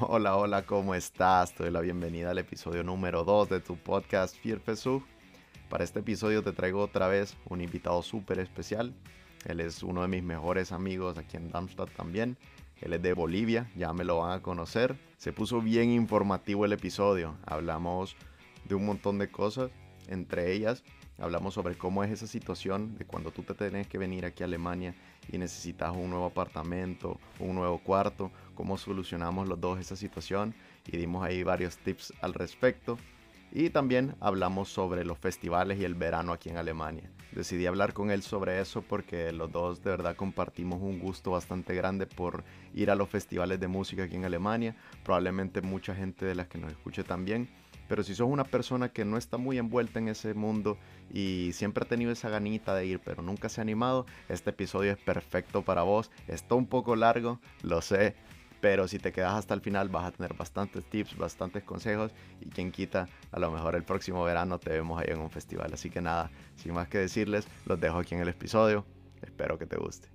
Hola, hola, ¿cómo estás? Te doy la bienvenida al episodio número 2 de tu podcast Fierfesug. Para este episodio te traigo otra vez un invitado súper especial. Él es uno de mis mejores amigos aquí en Darmstadt también. Él es de Bolivia, ya me lo van a conocer. Se puso bien informativo el episodio. Hablamos de un montón de cosas, entre ellas hablamos sobre cómo es esa situación de cuando tú te tenés que venir aquí a Alemania y necesitas un nuevo apartamento, un nuevo cuarto, cómo solucionamos los dos esa situación y dimos ahí varios tips al respecto. Y también hablamos sobre los festivales y el verano aquí en Alemania. Decidí hablar con él sobre eso porque los dos de verdad compartimos un gusto bastante grande por ir a los festivales de música aquí en Alemania. Probablemente mucha gente de las que nos escuche también. Pero si sos una persona que no está muy envuelta en ese mundo y siempre ha tenido esa ganita de ir, pero nunca se ha animado, este episodio es perfecto para vos. Está un poco largo, lo sé, pero si te quedas hasta el final vas a tener bastantes tips, bastantes consejos y quien quita, a lo mejor el próximo verano te vemos ahí en un festival. Así que nada, sin más que decirles, los dejo aquí en el episodio. Espero que te guste.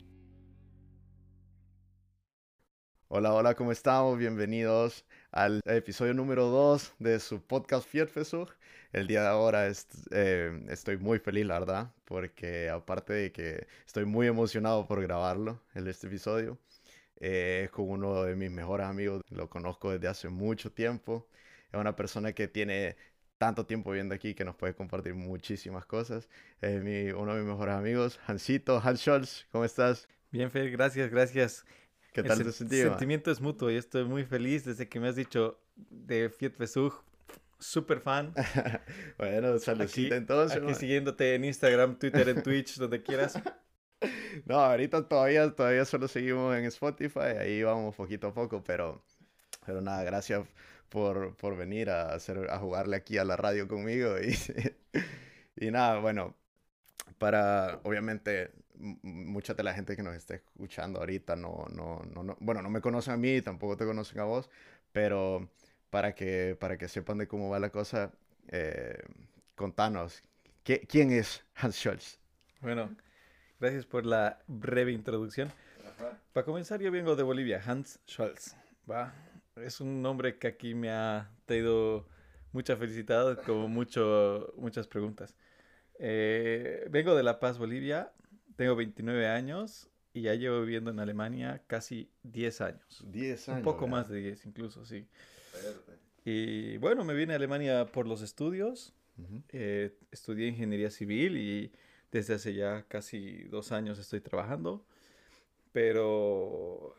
Hola, hola, ¿cómo estamos? Bienvenidos al episodio número 2 de su podcast Fierfesug. El día de ahora eh, estoy muy feliz, la verdad, porque aparte de que estoy muy emocionado por grabarlo, el este episodio, eh, es con uno de mis mejores amigos, lo conozco desde hace mucho tiempo, es una persona que tiene tanto tiempo viendo aquí que nos puede compartir muchísimas cosas. Es mi, uno de mis mejores amigos, Hansito, Hans Scholz, ¿cómo estás? Bien, Fer, gracias, gracias. ¿Qué tal el sentimiento es mutuo y estoy muy feliz desde que me has dicho de Fiat Vesug. Súper fan. bueno, saludcita entonces. Aquí siguiéndote en Instagram, Twitter, en Twitch, donde quieras. No, ahorita todavía, todavía solo seguimos en Spotify, ahí vamos poquito a poco, pero, pero nada, gracias por, por venir a, hacer, a jugarle aquí a la radio conmigo. Y, y nada, bueno, para, obviamente, mucha de la gente que nos está escuchando ahorita no, no, no, no, bueno, no me conocen a mí, tampoco te conocen a vos, pero para que, para que sepan de cómo va la cosa, eh, contanos, ¿qué, ¿quién es Hans Scholz? Bueno, gracias por la breve introducción. Para comenzar, yo vengo de Bolivia, Hans Scholz, ¿va? Es un nombre que aquí me ha traído mucha felicidad, como mucho, muchas preguntas. Eh, vengo de La Paz, Bolivia, tengo 29 años y ya llevo viviendo en Alemania casi 10 años. 10 años. Un poco más de 10 incluso, sí. Y bueno, me vine a Alemania por los estudios. Uh -huh. eh, estudié ingeniería civil y desde hace ya casi dos años estoy trabajando. Pero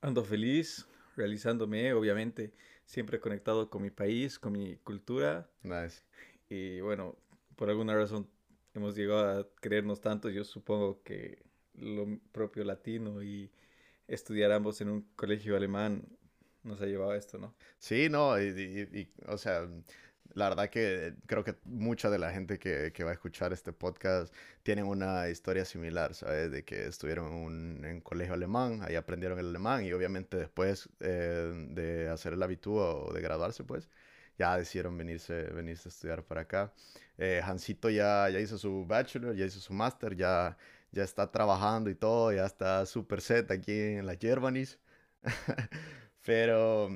ando feliz, realizándome, obviamente, siempre conectado con mi país, con mi cultura. Nice. Y bueno, por alguna razón hemos llegado a creernos tanto, yo supongo que lo propio latino y estudiar ambos en un colegio alemán nos ha llevado a esto, ¿no? Sí, no, y, y, o sea, la verdad que creo que mucha de la gente que, que, va a escuchar este podcast tienen una historia similar, ¿sabes? De que estuvieron un en colegio alemán, ahí aprendieron el alemán y obviamente después eh, de hacer el habitud o de graduarse, pues, ya decidieron venirse, venirse a estudiar para acá. Eh, Hansito ya, ya hizo su bachelor, ya hizo su máster, ya, ya está trabajando y todo, ya está súper set aquí en las Germanis. Pero,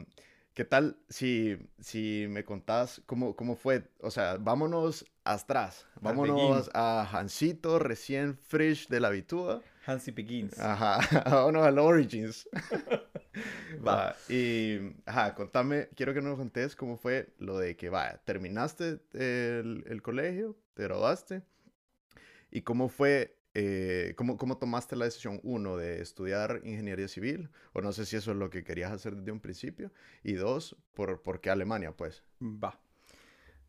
¿qué tal si, si me contás cómo, cómo fue? O sea, vámonos atrás, vámonos a Hansito, recién fresh de la habitúa. Hansi Begins. Ajá, vámonos al Origins. va, y, ajá, contame, quiero que nos contés cómo fue lo de que, va, terminaste el, el colegio, te graduaste, y cómo fue eh, ¿cómo, ¿cómo, tomaste la decisión, uno, de estudiar ingeniería civil? O no sé si eso es lo que querías hacer desde un principio. Y dos, ¿por, por qué Alemania, pues? Va.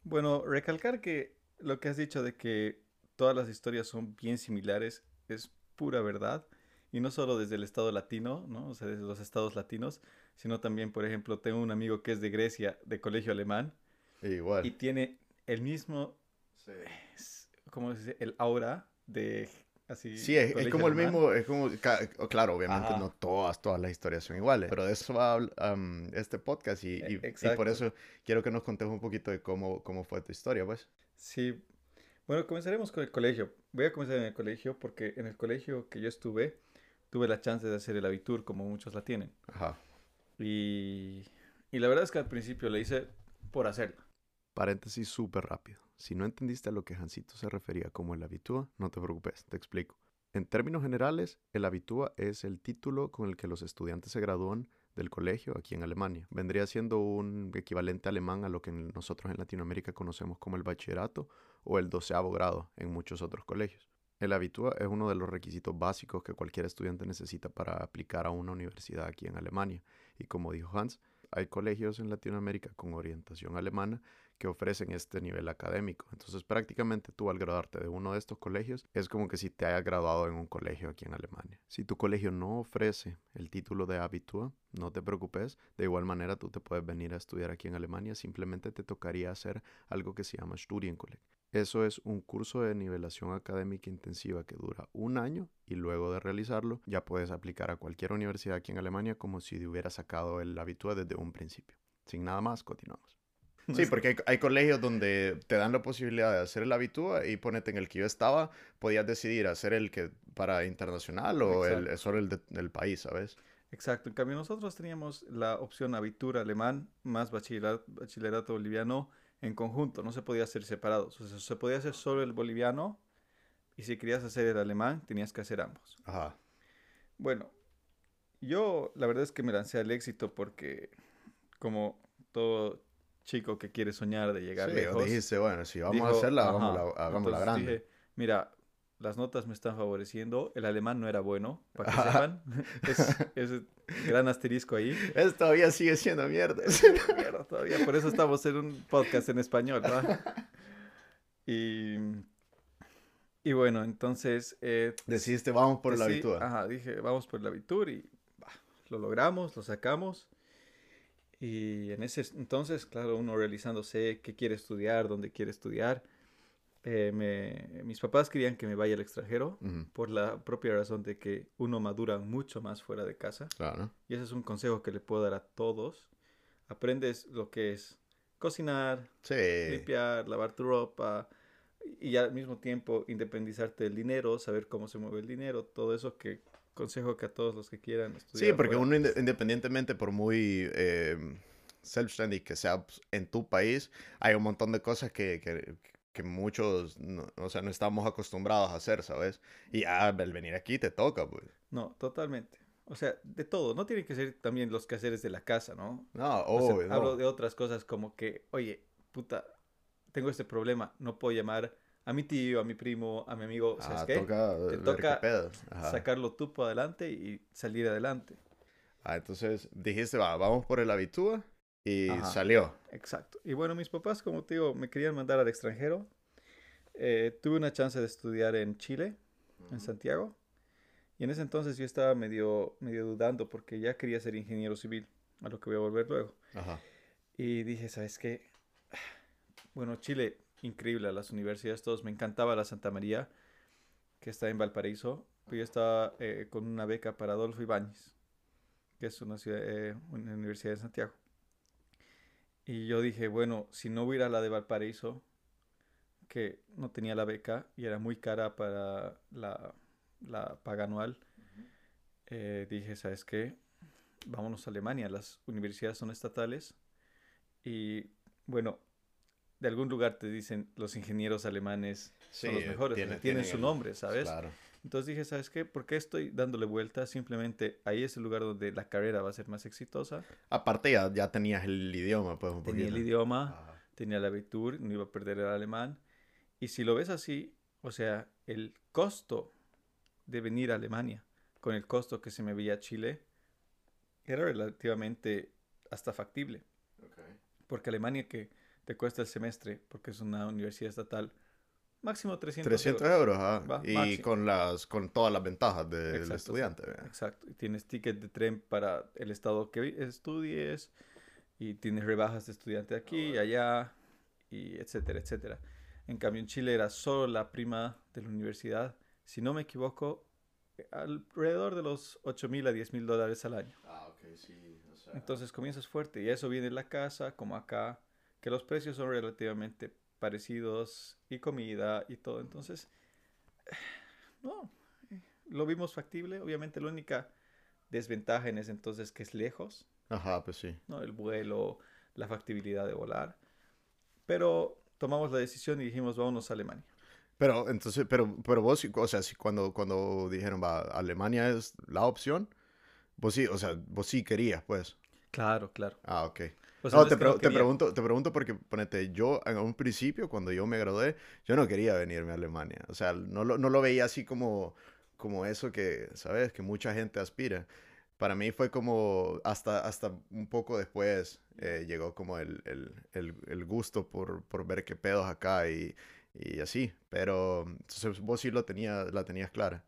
Bueno, recalcar que lo que has dicho de que todas las historias son bien similares es pura verdad. Y no solo desde el estado latino, ¿no? O sea, desde los estados latinos, sino también, por ejemplo, tengo un amigo que es de Grecia, de colegio alemán. Igual. Y tiene el mismo, sí. ¿cómo se dice? El aura de Así, sí, es, es como el mismo, es como, claro, obviamente Ajá. no todas, todas las historias son iguales, pero de eso va um, este podcast y, y, y, por eso quiero que nos contes un poquito de cómo, cómo fue tu historia, pues. Sí, bueno, comenzaremos con el colegio. Voy a comenzar en el colegio porque en el colegio que yo estuve, tuve la chance de hacer el Abitur como muchos la tienen. Ajá. Y, y la verdad es que al principio le hice por hacerlo. Paréntesis súper rápido. Si no entendiste a lo que Hansito se refería como el habitúa, no te preocupes, te explico. En términos generales, el habitúa es el título con el que los estudiantes se gradúan del colegio aquí en Alemania. Vendría siendo un equivalente alemán a lo que nosotros en Latinoamérica conocemos como el bachillerato o el doceavo grado en muchos otros colegios. El habitúa es uno de los requisitos básicos que cualquier estudiante necesita para aplicar a una universidad aquí en Alemania. Y como dijo Hans, hay colegios en Latinoamérica con orientación alemana que ofrecen este nivel académico. Entonces prácticamente tú al graduarte de uno de estos colegios es como que si te hayas graduado en un colegio aquí en Alemania. Si tu colegio no ofrece el título de Abitur, no te preocupes. De igual manera tú te puedes venir a estudiar aquí en Alemania. Simplemente te tocaría hacer algo que se llama Studienkolleg. Eso es un curso de nivelación académica intensiva que dura un año y luego de realizarlo ya puedes aplicar a cualquier universidad aquí en Alemania como si te hubieras sacado el Abitur desde un principio. Sin nada más, continuamos. Sí, porque hay, colegios donde te dan la posibilidad de hacer el habitúa y ponete en el que yo estaba, podías decidir hacer el que para internacional o el, solo el del país, ¿sabes? Exacto. En cambio, nosotros teníamos la opción habitura alemán más bachillerato, bachillerato boliviano en conjunto. No se podía hacer separados. O sea, se podía hacer solo el boliviano y si querías hacer el alemán, tenías que hacer ambos. Ajá. Bueno, yo la verdad es que me lancé al éxito porque como todo chico que quiere soñar de llegar sí, lejos. dijiste, bueno, si vamos a hacerla, hagámosla, grande. Dije, mira, las notas me están favoreciendo, el alemán no era bueno, para que sepan. es, es, gran asterisco ahí. Eso todavía sigue siendo mierda. todavía, por eso estamos en un podcast en español, ¿verdad? Y, y bueno, entonces... Eh, Decidiste, vamos por el Abitur. Ajá, dije, vamos por el Abitur y lo logramos, lo sacamos. Y en ese entonces, claro, uno realizándose qué quiere estudiar, dónde quiere estudiar. Eh, me, mis papás querían que me vaya al extranjero por la propia razón de que uno madura mucho más fuera de casa. Claro. Y ese es un consejo que le puedo dar a todos. Aprendes lo que es cocinar, limpiar, lavar tu ropa y al mismo tiempo independizarte del dinero, saber cómo se mueve el dinero, todo eso que consejo que a todos los que quieran estudiar. Sí, porque uno independientemente, por muy eh, self-standing que sea pues, en tu país, hay un montón de cosas que, que, que muchos, no, o sea, no estamos acostumbrados a hacer, ¿sabes? Y al venir aquí te toca, pues. No, totalmente. O sea, de todo. No tienen que ser también los quehaceres de la casa, ¿no? No, obvio. Hablo de otras cosas como que, oye, puta, tengo este problema, no puedo llamar a mi tío, a mi primo, a mi amigo, ¿sabes ah, qué? Te toca sacarlo tú por adelante y salir adelante. Ah, entonces dijiste, va, vamos por el habitúa y salió. Exacto. Y bueno, mis papás, como te digo, me querían mandar al extranjero. Eh, tuve una chance de estudiar en Chile, en Santiago. Y en ese entonces yo estaba medio, medio dudando porque ya quería ser ingeniero civil, a lo que voy a volver luego. Ajá. Y dije, ¿sabes qué? Bueno, Chile increíble a las universidades, todos. Me encantaba la Santa María, que está en Valparaíso. Yo estaba eh, con una beca para Adolfo Ibáñez, que es una, ciudad, eh, una universidad de Santiago. Y yo dije, bueno, si no voy a ir a la de Valparaíso, que no tenía la beca y era muy cara para la, la paga anual, eh, dije, ¿sabes qué? Vámonos a Alemania, las universidades son estatales. Y bueno, de algún lugar te dicen los ingenieros alemanes son los mejores, tienen, su nombre, ¿sabes? Entonces dije, ¿sabes qué? ¿Por qué estoy dándole vuelta? Simplemente ahí es el lugar donde la carrera va a ser más exitosa. Aparte ya, ya tenías el idioma, pues un Tenía el idioma, tenía la abitur, no iba a perder el alemán. Y si lo ves así, o sea, el costo de venir a Alemania con el costo que se me veía a Chile era relativamente hasta factible. Porque Alemania que te cuesta el semestre, porque es una universidad estatal, máximo 300, 300 euros. ah. y con, las, con todas las ventajas del estudiante. Exacto. Y tienes ticket de tren para el estado que estudies, y tienes rebajas de estudiante aquí y allá, y etcétera, etcétera. En cambio, en Chile era solo la prima de la universidad. Si no me equivoco, alrededor de los 8 mil a 10 mil dólares al año. Ah, ok, sí. Entonces comienzas fuerte y eso viene en la casa, como acá que los precios son relativamente parecidos y comida y todo. Entonces, no, lo vimos factible. Obviamente la única desventaja en ese entonces que es lejos, Ajá, pues sí. ¿no? El vuelo, la factibilidad de volar. Pero tomamos la decisión y dijimos, vámonos a Alemania. Pero entonces, pero, pero vos, o sea, si cuando, cuando dijeron, va, Alemania es la opción, vos sí, o sea, vos sí querías, pues. Claro, claro. Ah, ok. Sea, No, te, que no pre- te pregunto, te pregunto porque, ponete, yo en un principio, cuando yo me gradué, yo no quería venirme a Alemania. O sea, no lo, no lo veía así como, como eso que, ¿sabes? Que mucha gente aspira. Para mí fue como, hasta, hasta un poco después, eh, llegó como el, el, el, el gusto por, por ver qué pedos acá y, y así. Pero, entonces vos sí lo tenías, la tenías clara.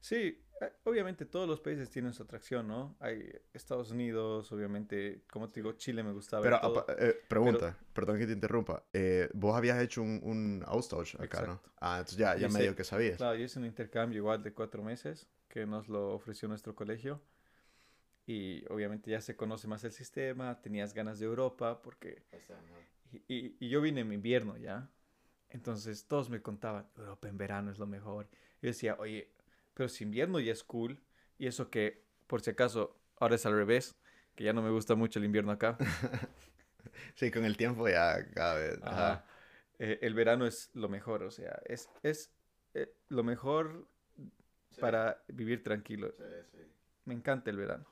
Sí, obviamente todos los países tienen su atracción, ¿no? Hay Estados Unidos, obviamente, como te digo, Chile me gustaba. Pero, todo. eh, pregunta, perdón que te interrumpa. eh, vos habías hecho un, un Austausch acá, ¿no? Exacto. Ah, entonces ya, ya Hice- medio que sabías. Claro, yo hice un intercambio igual de cuatro meses que nos lo ofreció nuestro colegio. Y obviamente ya se conoce más el sistema, tenías ganas de Europa, porque... Y, y- y yo vine en invierno ya. Entonces todos me contaban, Europa en verano es lo mejor. Yo decía, oye, pero si invierno ya es cool. Y eso que, por si acaso, ahora es al revés, que ya no me gusta mucho el invierno acá. Sí, con el tiempo ya cada vez. ajá. Ajá. Eh, el verano es lo mejor, o sea, es, es eh, lo mejor para vivir tranquilo. Me encanta el verano.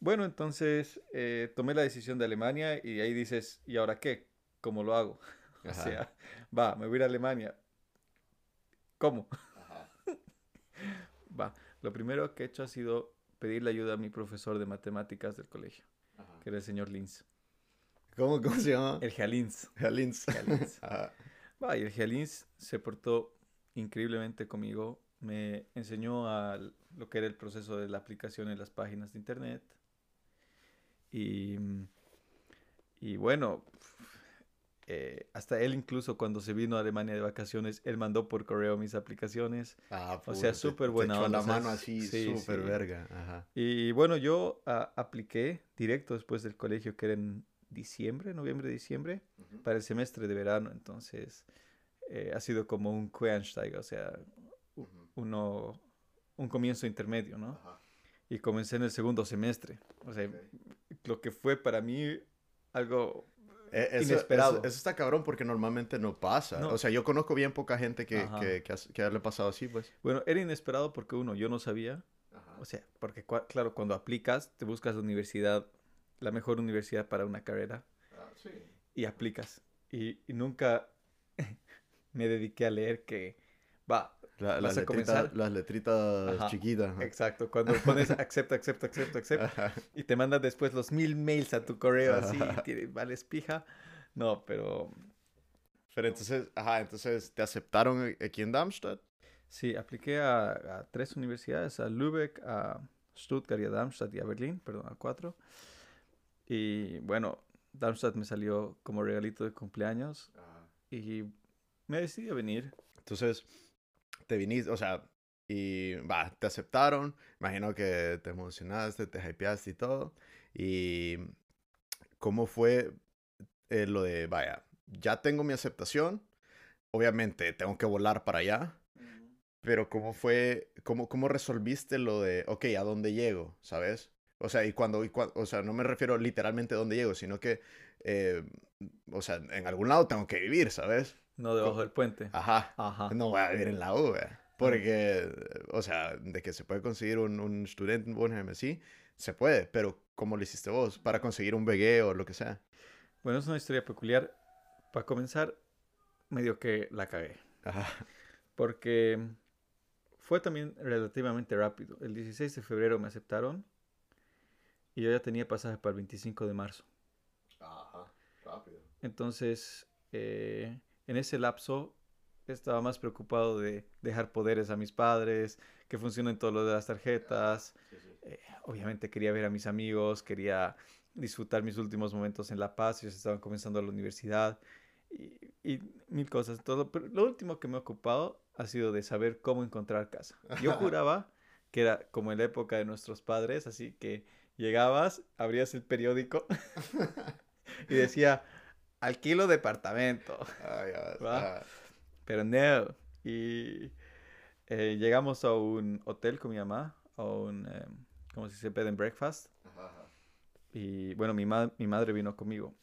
Bueno, entonces eh, tomé la decisión de Alemania y ahí dices, ¿y ahora qué? ¿Cómo lo hago? O sea, va, me voy a ir a Alemania. ¿Cómo? Va, lo primero que he hecho ha sido pedirle ayuda a mi profesor de matemáticas del colegio, que era el señor Linz. ¿Cómo, ¿Cómo se llama? El Jalins. Jalins. Jalins. Ajá. Va, y el Jalins se portó increíblemente conmigo. Me enseñó a lo que era el proceso de la aplicación en las páginas de internet. Y, y bueno, eh, hasta él incluso cuando se vino a Alemania de vacaciones, él mandó por correo mis aplicaciones. Ah, O sea, te- súper te buena onda, la mano así, Sí, súper sí. verga. Ajá. Y bueno, yo ah, apliqué directo después del colegio, que era en diciembre, noviembre, diciembre, para el semestre de verano. Entonces, eh, ha sido como un Quereinsteiger, o sea, uno, un comienzo intermedio, ¿no? Ajá. Y comencé en el segundo semestre. O sea, lo que fue para mí algo Eh, eso, Inesperado. Eso, eso está cabrón porque normalmente no pasa. No. O sea, yo conozco bien poca gente que, que, que, que le ha pasado así, pues. Bueno, era inesperado porque uno, yo no sabía, o sea, porque claro, cuando aplicas, te buscas la universidad, la mejor universidad para una carrera y aplicas. Y, y nunca me dediqué a leer que, va, La- ¿Vas las, a letritas, comenzar? las letritas Ajá. chiquitas. ajá. exacto, cuando pones acepto, acepto, acepto, Ajá. y te mandan después los mil mails a tu correo así, vales pija. No, pero Pero entonces, ajá, entonces te aceptaron aquí en Darmstadt. sí, apliqué a, a tres universidades, a Lübeck, a Stuttgart y a Darmstadt y a Berlín, perdón, a cuatro. Y bueno, Darmstadt me salió como regalito de cumpleaños y me decidí a venir. Entonces, te viniste, o sea, y va, te aceptaron. Imagino que te emocionaste, te hypeaste y todo. Y cómo fue eh, lo de, vaya, ya tengo mi aceptación. Obviamente tengo que volar para allá. Pero cómo fue, cómo, cómo resolviste lo de, ok, ¿a dónde llego? ¿Sabes? O sea, y cuando, y o sea, no me refiero literalmente a dónde llego, sino que, eh, o sea, en algún lado tengo que vivir, ¿sabes? No debajo del puente. Ajá. Ajá. No voy a vivir en la U, ¿verdad? Porque, o sea, de que se puede conseguir un, un estudiante en Bonham, sí, se puede, pero ¿cómo lo hiciste vos? Para conseguir un BG o lo que sea. Bueno, es una historia peculiar. Para comenzar, medio que la cagué. Ajá. Porque fue también relativamente rápido. El 16 de febrero me aceptaron y yo ya tenía pasaje para el 25 de marzo. Ajá, rápido. Entonces, eh, en ese lapso estaba más preocupado de dejar poderes a mis padres, que funcionen todo lo de las tarjetas. Eh, obviamente quería ver a mis amigos, quería disfrutar mis últimos momentos en La Paz, ellos estaban comenzando la universidad y, y mil cosas. Todo. Pero lo último que me ha ocupado ha sido de saber cómo encontrar casa. Yo juraba que era como en la época de nuestros padres, así que llegabas, abrías el periódico y decía, alquilo departamento. Ah, Pero no. Y eh, llegamos a un hotel con mi mamá, a un, eh, ¿cómo se dice? Bed and breakfast. ajá, ajá. Y bueno, mi, ma- mi madre vino conmigo.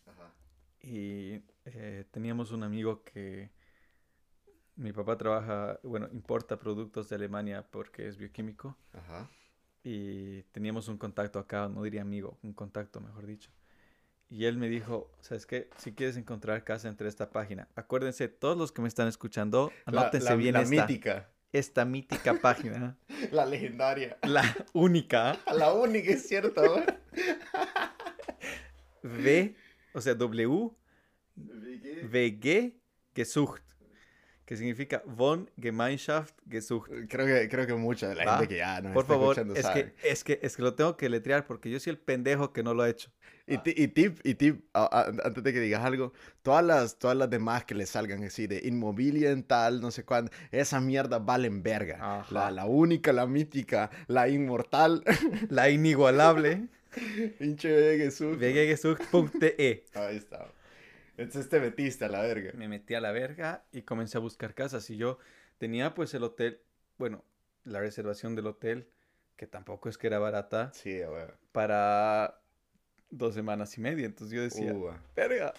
Y eh, teníamos un amigo que mi papá trabaja, bueno, importa productos de Alemania porque es bioquímico. Ajá. Y teníamos un contacto acá, no diría amigo, un contacto, mejor dicho. Y él me dijo, ¿sabes qué? Si quieres encontrar casa entre esta página, acuérdense, todos los que me están escuchando, anótense la, bien la esta, mítica, esta mítica página, la legendaria, la única, la única, es cierto. V, o sea, W, VG Gesucht, que significa Von Gemeinschaft Gesucht. Creo que, creo que mucha de la Va. gente que ya nos Por está favor, escuchando es sabe. que, es, que, es que lo tengo que letrear porque yo soy el pendejo que no lo ha hecho. Y, y tip, y tip, a- a- antes de que digas algo, todas las, todas las demás que le salgan así de inmobiliaria en tal, no sé cuándo, esa mierda valen verga. La, la única, la mítica, la inmortal, La inigualable pinche vggesucht.de. Ahí está. Entonces te metiste a la verga. Me metí a la verga y comencé a buscar casas. Y yo tenía pues el hotel, bueno, la reservación del hotel, que tampoco es que era barata, Sí, güey. para dos semanas y media. Entonces yo decía, Uh, verga,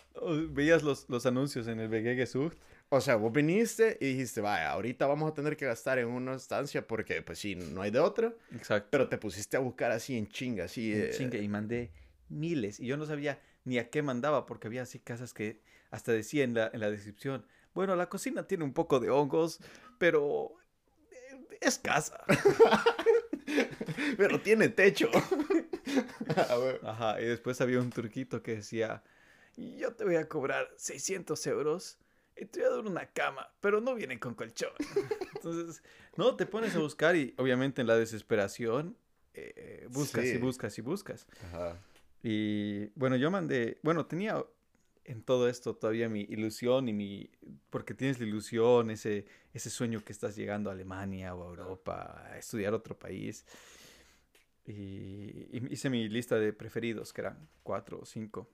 veías los, los anuncios en el VG Gesucht. O sea, vos viniste y dijiste, vaya, ahorita vamos a tener que gastar en una estancia porque, pues sí, no hay de otra. Exacto. Pero te pusiste a buscar así en chinga, así. En eh, chinga, y mandé miles. Y yo no sabía ni a qué mandaba, porque había así casas que hasta decía en la, en la descripción, bueno, la cocina tiene un poco de hongos, pero eh, es casa. Pero tiene techo. Ajá, y después había un turquito que decía, yo te voy a cobrar 600 euros y te voy a dar una cama, pero no viene con colchón. Entonces, no, te pones a buscar y obviamente en la desesperación eh, buscas Sí. y buscas y buscas. Ajá. Y bueno, yo mandé, bueno, tenía en todo esto todavía mi ilusión y mi, porque tienes la ilusión, ese, ese sueño que estás llegando a Alemania o a Europa, a estudiar otro país. Y, y hice mi lista de preferidos, que eran cuatro o cinco,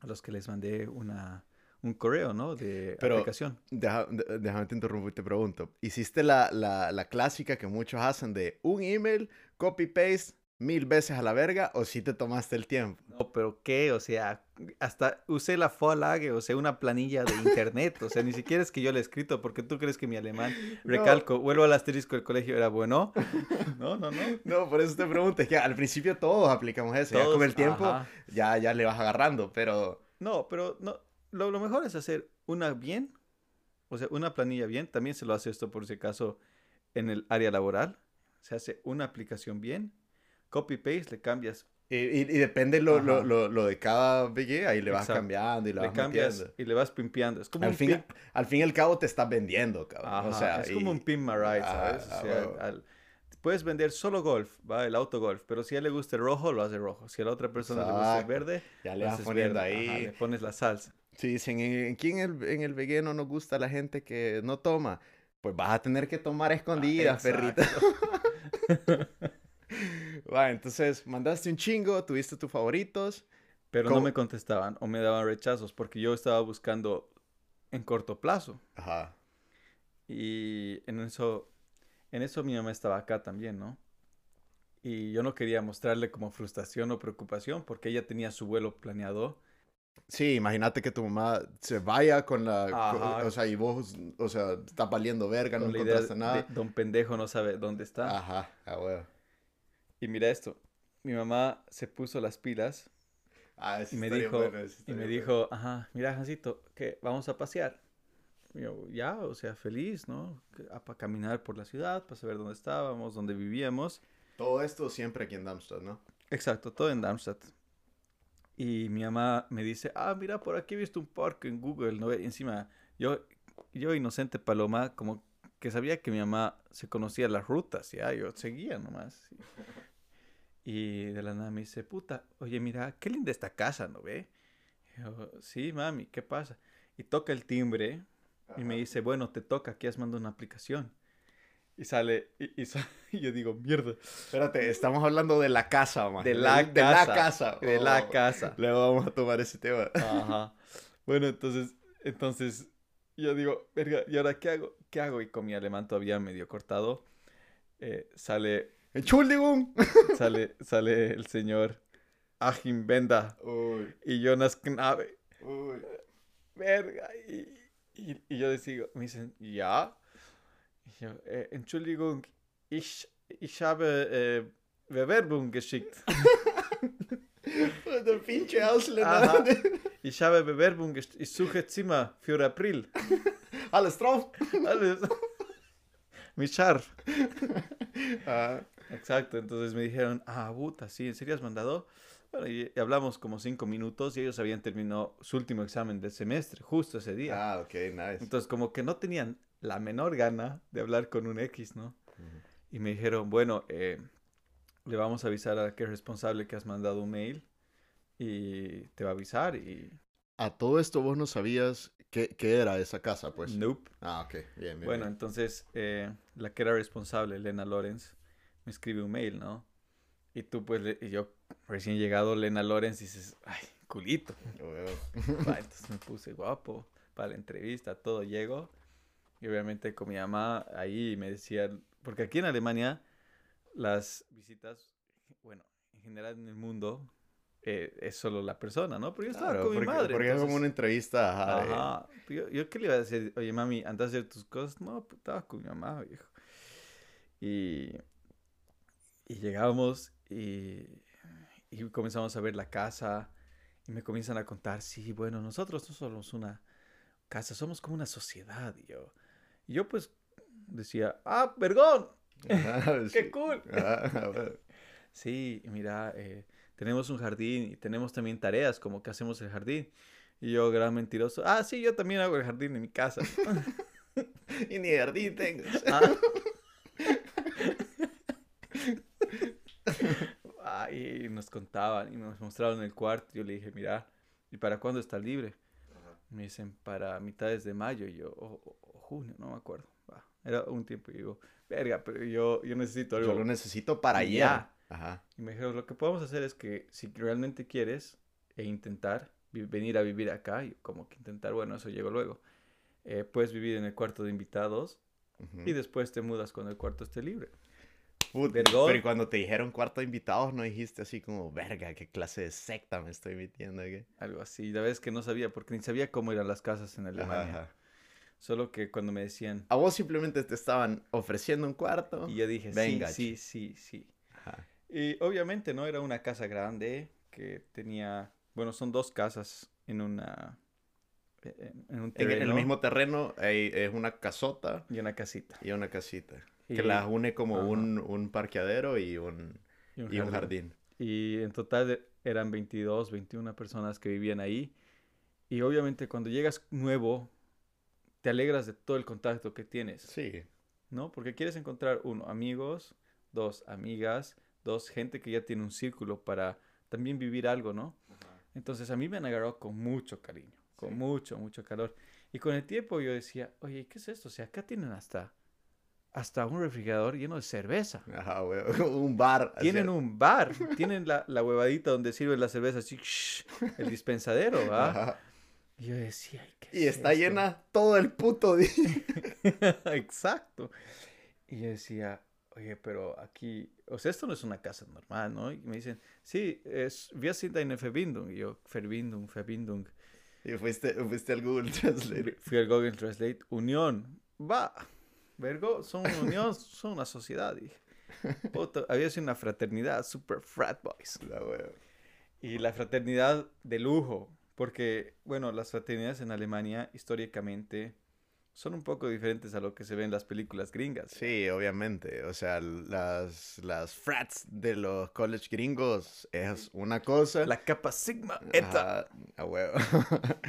a los que les mandé una, un correo, ¿no? De Pero- aplicación. Deja- de- déjame te interrumpir y te pregunto. ¿Hiciste la, la, la clásica que muchos hacen de un email, copy-paste, mil veces a la verga o si te tomaste el tiempo? No, pero qué, o sea, hasta usé la Vorlage, o sea, una planilla de internet, o sea, ni siquiera es que yo le he escrito, porque tú crees que mi alemán, recalco, vuelvo al asterisco del colegio, era bueno. No, no, no. No, por eso te pregunto. Es que al principio todos aplicamos eso. ya con el tiempo ajá. ya, ya le vas agarrando, pero... No, pero no, lo, lo mejor es hacer una bien, o sea, una planilla bien, también se lo hace esto por si acaso en el área laboral, se hace una aplicación bien, copy-paste, le cambias Y, y- y depende lo, lo, Ajá. lo, lo de cada BG, ahí le vas Exacto. cambiando y le le vas cambias metiendo. y le vas pimpeando. Es como Al un fin, al fin y al cabo te estás vendiendo, cabrón. Ajá, o sea, es y- como un pin my ride, ¿sabes? Ah, O sea, huevo. al- puedes vender solo golf, va, el auto golf, pero si a él le gusta el rojo, lo hace rojo. Si a la otra persona le gusta el Exacto. verde, Ya le vas poniendo verde. ahí. Ajá, le pones la salsa. Si dicen, "Eh, aquí en el, en el BG no nos gusta la gente que no toma, pues vas a tener que tomar a escondidas, perrita. Va, entonces, mandaste un chingo, tuviste tus favoritos. Pero ¿Cómo? no me contestaban o me daban rechazos porque yo estaba buscando en corto plazo. Ajá. Y en eso, en eso mi mamá estaba acá también, ¿no? Y yo no quería mostrarle como frustración o preocupación porque ella tenía su vuelo planeado. Sí, imagínate que tu mamá se vaya con la... co- Ajá. o sea, y vos, o sea, estás valiendo verga, no con idea encontraste nada. don pendejo no sabe dónde está. Ajá, ah, huevo. Y mira esto, mi mamá se puso las pilas Ah, y me dijo, y me dijo, ajá, mira, Jancito, que vamos a pasear. Y yo, ya, o sea, feliz, ¿no? Para caminar por la ciudad, para saber dónde estábamos, dónde vivíamos. Todo esto siempre aquí en Darmstadt, ¿no? Exacto, todo en Darmstadt. Y mi mamá me dice, ah, mira, por aquí he visto un parque en Google, ¿no? Y encima, yo, yo inocente paloma, como que sabía que mi mamá se conocía las rutas, ya, yo seguía nomás. Y de la nada me dice, puta, oye, mira, qué linda esta casa, ¿no ve? Y yo, sí, mami, ¿qué pasa? Y toca el timbre y me dice, bueno, te toca, aquí has mandado una aplicación. Y sale, y, y sa- y yo digo, mierda, Espérate, estamos hablando de la casa, man. de la de la casa, casa. de la Oh, casa. Luego vamos a tomar ese tema. Ajá. Bueno, entonces, entonces yo digo, verga, ¿y ahora qué hago? ¿Qué hago? Y con mi alemán todavía medio cortado, eh, sale, Entschuldigung. sale, sale el señor Achim Benda Uy, y Jonas Knabe. uy. Verga. Y, y, y yo les digo, me dicen, ja. Ich, so, äh, Entschuldigung, ich, ich habe äh, Bewerbung geschickt. Der pinche Ausländer. Aha. Ich habe Bewerbung. Ich suche Zimmer für April. Alles drauf. Alles. Mit Scharf. Ah, Exacto, entonces me dijeron, ah, puta, sí, ¿en serio has mandado? Bueno, y, y hablamos como cinco minutos y ellos habían terminado su último examen del semestre, justo ese día. ah, ok, nice. Entonces, como que no tenían la menor gana de hablar con un X, ¿no? Ujú. Y me dijeron, bueno, eh, le vamos a avisar a que es responsable que has mandado un mail y te va a avisar y... A todo esto vos no sabías qué, qué era esa casa, pues. Nope. Ah, ok, bien, bien. Bueno, bien. entonces eh, la que era responsable, Lena Lorenz, me escribe un mail, ¿no? Y tú, pues, le- y yo recién llegado, Lena Lorenz, dices, ay, culito. Va, entonces me puse guapo para la entrevista, todo llego. Y obviamente con mi mamá ahí me decían, porque aquí en Alemania las visitas, bueno, en general en el mundo eh, es solo la persona, ¿no? Pero yo estaba Claro, con mi porque, madre. porque es como entonces- una entrevista. Ajá, de- Ajá. Yo, yo qué le iba a decir, oye mami, anda a hacer tus cosas. No, pues, estaba con mi mamá, viejo. Y, y llegamos y, y comenzamos a ver la casa y me comienzan a contar, sí, bueno, nosotros no somos una casa, somos como una sociedad. Y yo, y yo pues decía, ah, vergón, qué cool. Sí, mira, eh, tenemos un jardín y tenemos también tareas como que hacemos el jardín. Y yo, gran mentiroso, ah, sí, yo también hago el jardín en mi casa. Y ni jardín tengo. Ah. Ah, y nos contaban y nos mostraron el cuarto. Yo le dije, mira, ¿y para cuándo está libre? Me dicen, para mitades de mayo. Y yo, o, o- o junio, no me acuerdo. Va, Era un tiempo y digo, verga, pero yo, yo necesito algo. Yo lo necesito para ayer. Ajá. Y me dijeron, lo que podemos hacer es que si realmente quieres e intentar venir a vivir acá, y como que intentar, bueno, eso llegó luego, eh, puedes vivir en el cuarto de invitados Ujú. y después te mudas cuando el cuarto esté libre. Put-. Pero y cuando te dijeron cuarto de invitados, no dijiste así como, verga, qué clase de secta me estoy metiendo aquí. Algo así. La verdad es que no sabía, porque ni sabía cómo eran las casas en Ajá, Alemania. ajá. Solo que cuando me decían, A vos simplemente te estaban ofreciendo un cuarto. y yo dije, Venga, sí, sí, sí, sí. Ajá. Y obviamente no era una casa grande que tenía, bueno, son dos casas en una, en, en un En, en el terreno mismo terreno hay- es una casota y una casita. y una casita. Y- Que las une como un, un parqueadero y un, y un y un jardín. jardín. Y en total eran 22, 21 personas que vivían ahí. Y obviamente cuando llegas nuevo, te alegras de todo el contacto que tienes, Sí. ¿no? Porque quieres encontrar, uno, amigos, dos, amigas, dos, gente que ya tiene un círculo para también vivir algo, ¿no? Entonces a mí me han agarrado con mucho cariño, con Sí. mucho, mucho calor. Y con el tiempo yo decía, oye, ¿qué es esto? O sea, acá tienen hasta, hasta un refrigerador lleno de cerveza. Ajá. Un bar. así. Tienen un bar, tienen la, la huevadita donde sirven la cerveza, así, el dispensadero, ¿va? Ajá. Y yo decía, "Ay, ¿qué Y es está esto?". llena todo el puto día. Exacto. Y yo decía, oye, pero aquí, o sea, esto no es una casa normal, ¿no? Y me dicen, sí, es, wir sind eine Verbindung. Y yo, Verbindung, Verbindung. Y fuiste, fuiste al Google Translate. Fui al Google Translate, unión, va, vergo, son una unión, son una sociedad. Dije, había sido una fraternidad, super frat boys. La wea. Y la fraternidad de lujo, porque, bueno, las fraternidades en Alemania históricamente son un poco diferentes a lo que se ve en las películas gringas. Sí, obviamente. O sea, las, las frats de los college gringos es una cosa. La capa sigma, eta. Ajá, a huevo.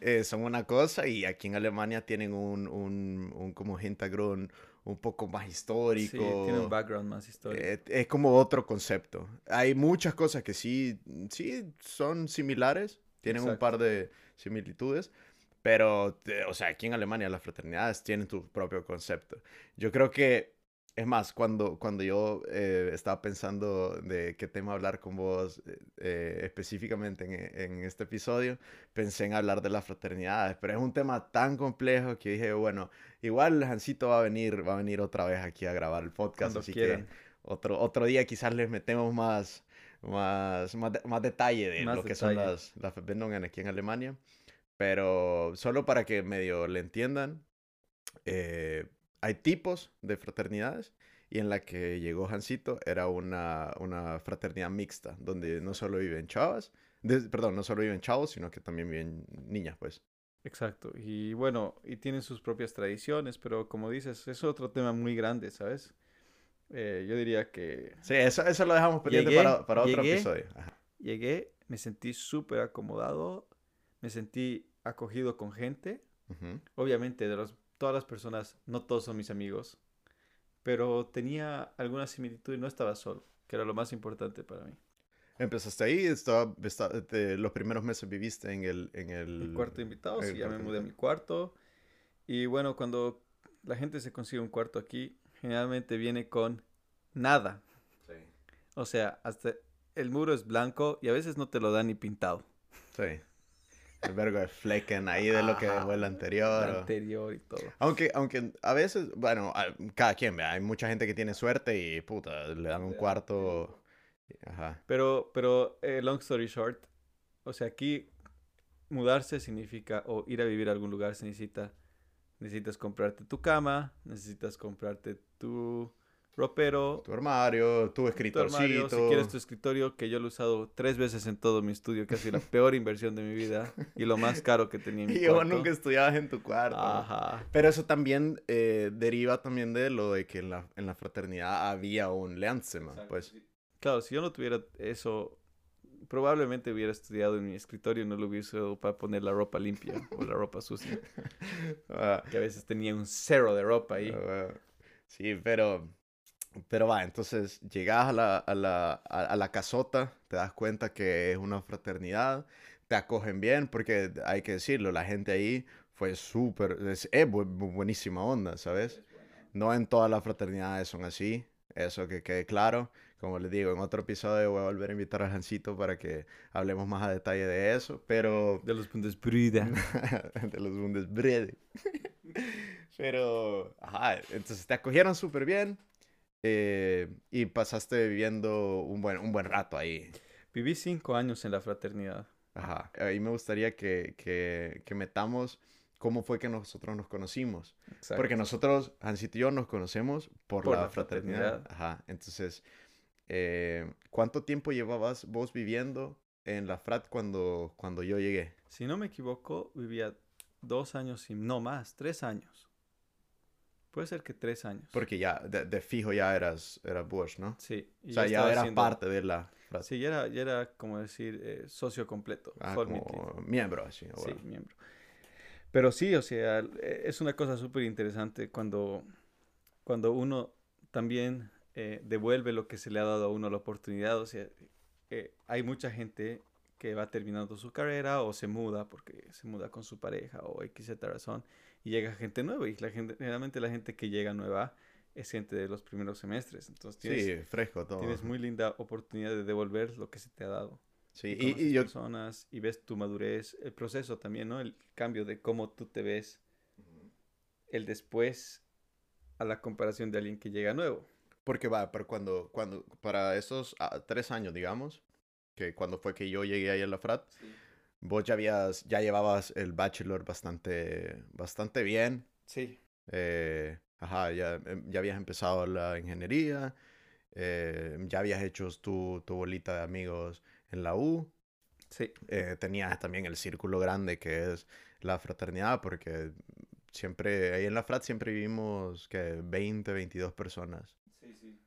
Eh, son una cosa y aquí en Alemania tienen un, un, un como Hintergrund un poco más histórico. Sí, tiene un background más histórico. Eh, es como otro concepto. Hay muchas cosas que sí, sí son similares, tienen un Exacto. par de similitudes, pero, o sea, aquí en Alemania las fraternidades tienen tu propio concepto. Yo creo que, es más, cuando, cuando yo eh, estaba pensando de qué tema hablar con vos eh, eh, específicamente en, en este episodio, pensé en hablar de las fraternidades, pero es un tema tan complejo que dije, bueno, igual Jancito va a venir, va a venir otra vez aquí a grabar el podcast, Cuando así quieran. que otro, otro día quizás les metemos más, más, más, de- más detalle de Más lo que son detalle. las, las Verbindungen aquí en Alemania. Pero solo para que medio le entiendan, eh, hay tipos de fraternidades y en la que llegó Hansito era una, una fraternidad mixta, donde no solo viven chavas, de- perdón, no solo viven chavos, sino que también viven niñas, pues. Exacto. Y bueno, y tienen sus propias tradiciones, pero como dices, es otro tema muy grande, ¿sabes? Eh, yo diría que Sí, eso, eso lo dejamos pendiente Llegué, para, para otro llegué. episodio. Ajá. llegué, me sentí súper acomodado, me sentí acogido con gente. Obviamente, de los, todas las personas, no todos son mis amigos, pero tenía alguna similitud y no estaba solo, que era lo más importante para mí. Empezaste ahí, estaba, te- los primeros meses viviste en el... En el, El cuarto el y ya me mudé a mi invitado. cuarto. Y bueno, cuando la gente se consigue un cuarto aquí, generalmente viene con nada. Sí. O sea, hasta el muro es blanco y a veces no te lo dan ni pintado. Sí. El vergo de flecken ahí de lo que fue el anterior. El anterior y todo. Aunque, aunque a veces, bueno, cada quien, ¿vea? hay mucha gente que tiene suerte y puta, le dan un cuarto. Ajá. Pero, pero, eh, long story short, o sea, aquí mudarse significa, o ir a vivir a algún lugar se necesita, necesitas comprarte tu cama, necesitas comprarte tu ropero, Tu armario, tu tu escritorcito. armario, si quieres tu escritorio, que yo lo he usado tres veces en todo mi estudio, que ha sido la peor inversión de mi vida y lo más caro que tenía en mi Y vos cuarto. nunca estudiabas en tu cuarto. Ajá. Pero eso también eh, deriva también de lo de que en la, en la fraternidad había un Leanzema, pues. Claro, si yo no tuviera eso, probablemente hubiera estudiado en mi escritorio y no lo hubiese usado para poner la ropa limpia o la ropa sucia. Ah, Que a veces tenía un cero de ropa ahí. ah, sí, pero, pero va, entonces llegas a la, a, la, a, la casota, te das cuenta que es una fraternidad, te acogen bien, porque hay que decirlo, la gente ahí fue súper, es, es bu- bu- buenísima onda, ¿sabes? No en todas las fraternidades son así, eso que quede claro. Como les digo, en otro episodio voy a volver a invitar a Jancito para que hablemos más a detalle de eso, pero De los Bundesbrüder. de los Bundesbrede. Pero, ajá, entonces te acogieron súper bien eh, y pasaste viviendo un buen, un buen rato ahí. Viví cinco años en la fraternidad. Ajá. Ahí me gustaría que, que, que metamos cómo fue que nosotros nos conocimos. Exacto. Porque nosotros, Hansito y yo, nos conocemos por, Por la, la fraternidad. fraternidad. Ajá. Entonces, eh, ¿cuánto tiempo llevabas vos viviendo en la frat cuando, cuando yo llegué? Si no me equivoco, vivía dos años y no más, tres años. Puede ser que tres años. Porque ya, de, de fijo ya eras, eras Bush, ¿no? Sí. O sea, ya eras parte de la. Sí, ya era, ya era como decir eh, socio completo. Ah, como miembro, así. Sí, miembro. Pero sí, o sea, eh, es una cosa súper interesante cuando, cuando uno también eh, devuelve lo que se le ha dado a uno la oportunidad. O sea, eh, hay mucha gente que va terminando su carrera o se muda porque se muda con su pareja o X Z razón y llega gente nueva y la gente, generalmente la gente que llega nueva es gente de los primeros semestres. Entonces tienes, Sí, fresco todo. tienes muy linda oportunidad de devolver lo que se te ha dado Sí, y, y, y yo... personas y ves tu madurez, el proceso también, ¿no? El cambio de cómo tú te ves, el después a la comparación de alguien que llega nuevo. Porque va, pero cuando, cuando, para esos ah, tres años, digamos, que cuando fue que yo llegué ahí a la frat, vos ya habías, ya llevabas el bachelor bastante, bastante bien. Sí. eh, ajá, ya, em, ya habías empezado la ingeniería, eh, ya habías hecho tu, tu bolita de amigos en la U. Sí, eh, tenías también el círculo grande que es la fraternidad, porque siempre, ahí en la frat siempre vivimos que 20, 22 personas. sí, sí.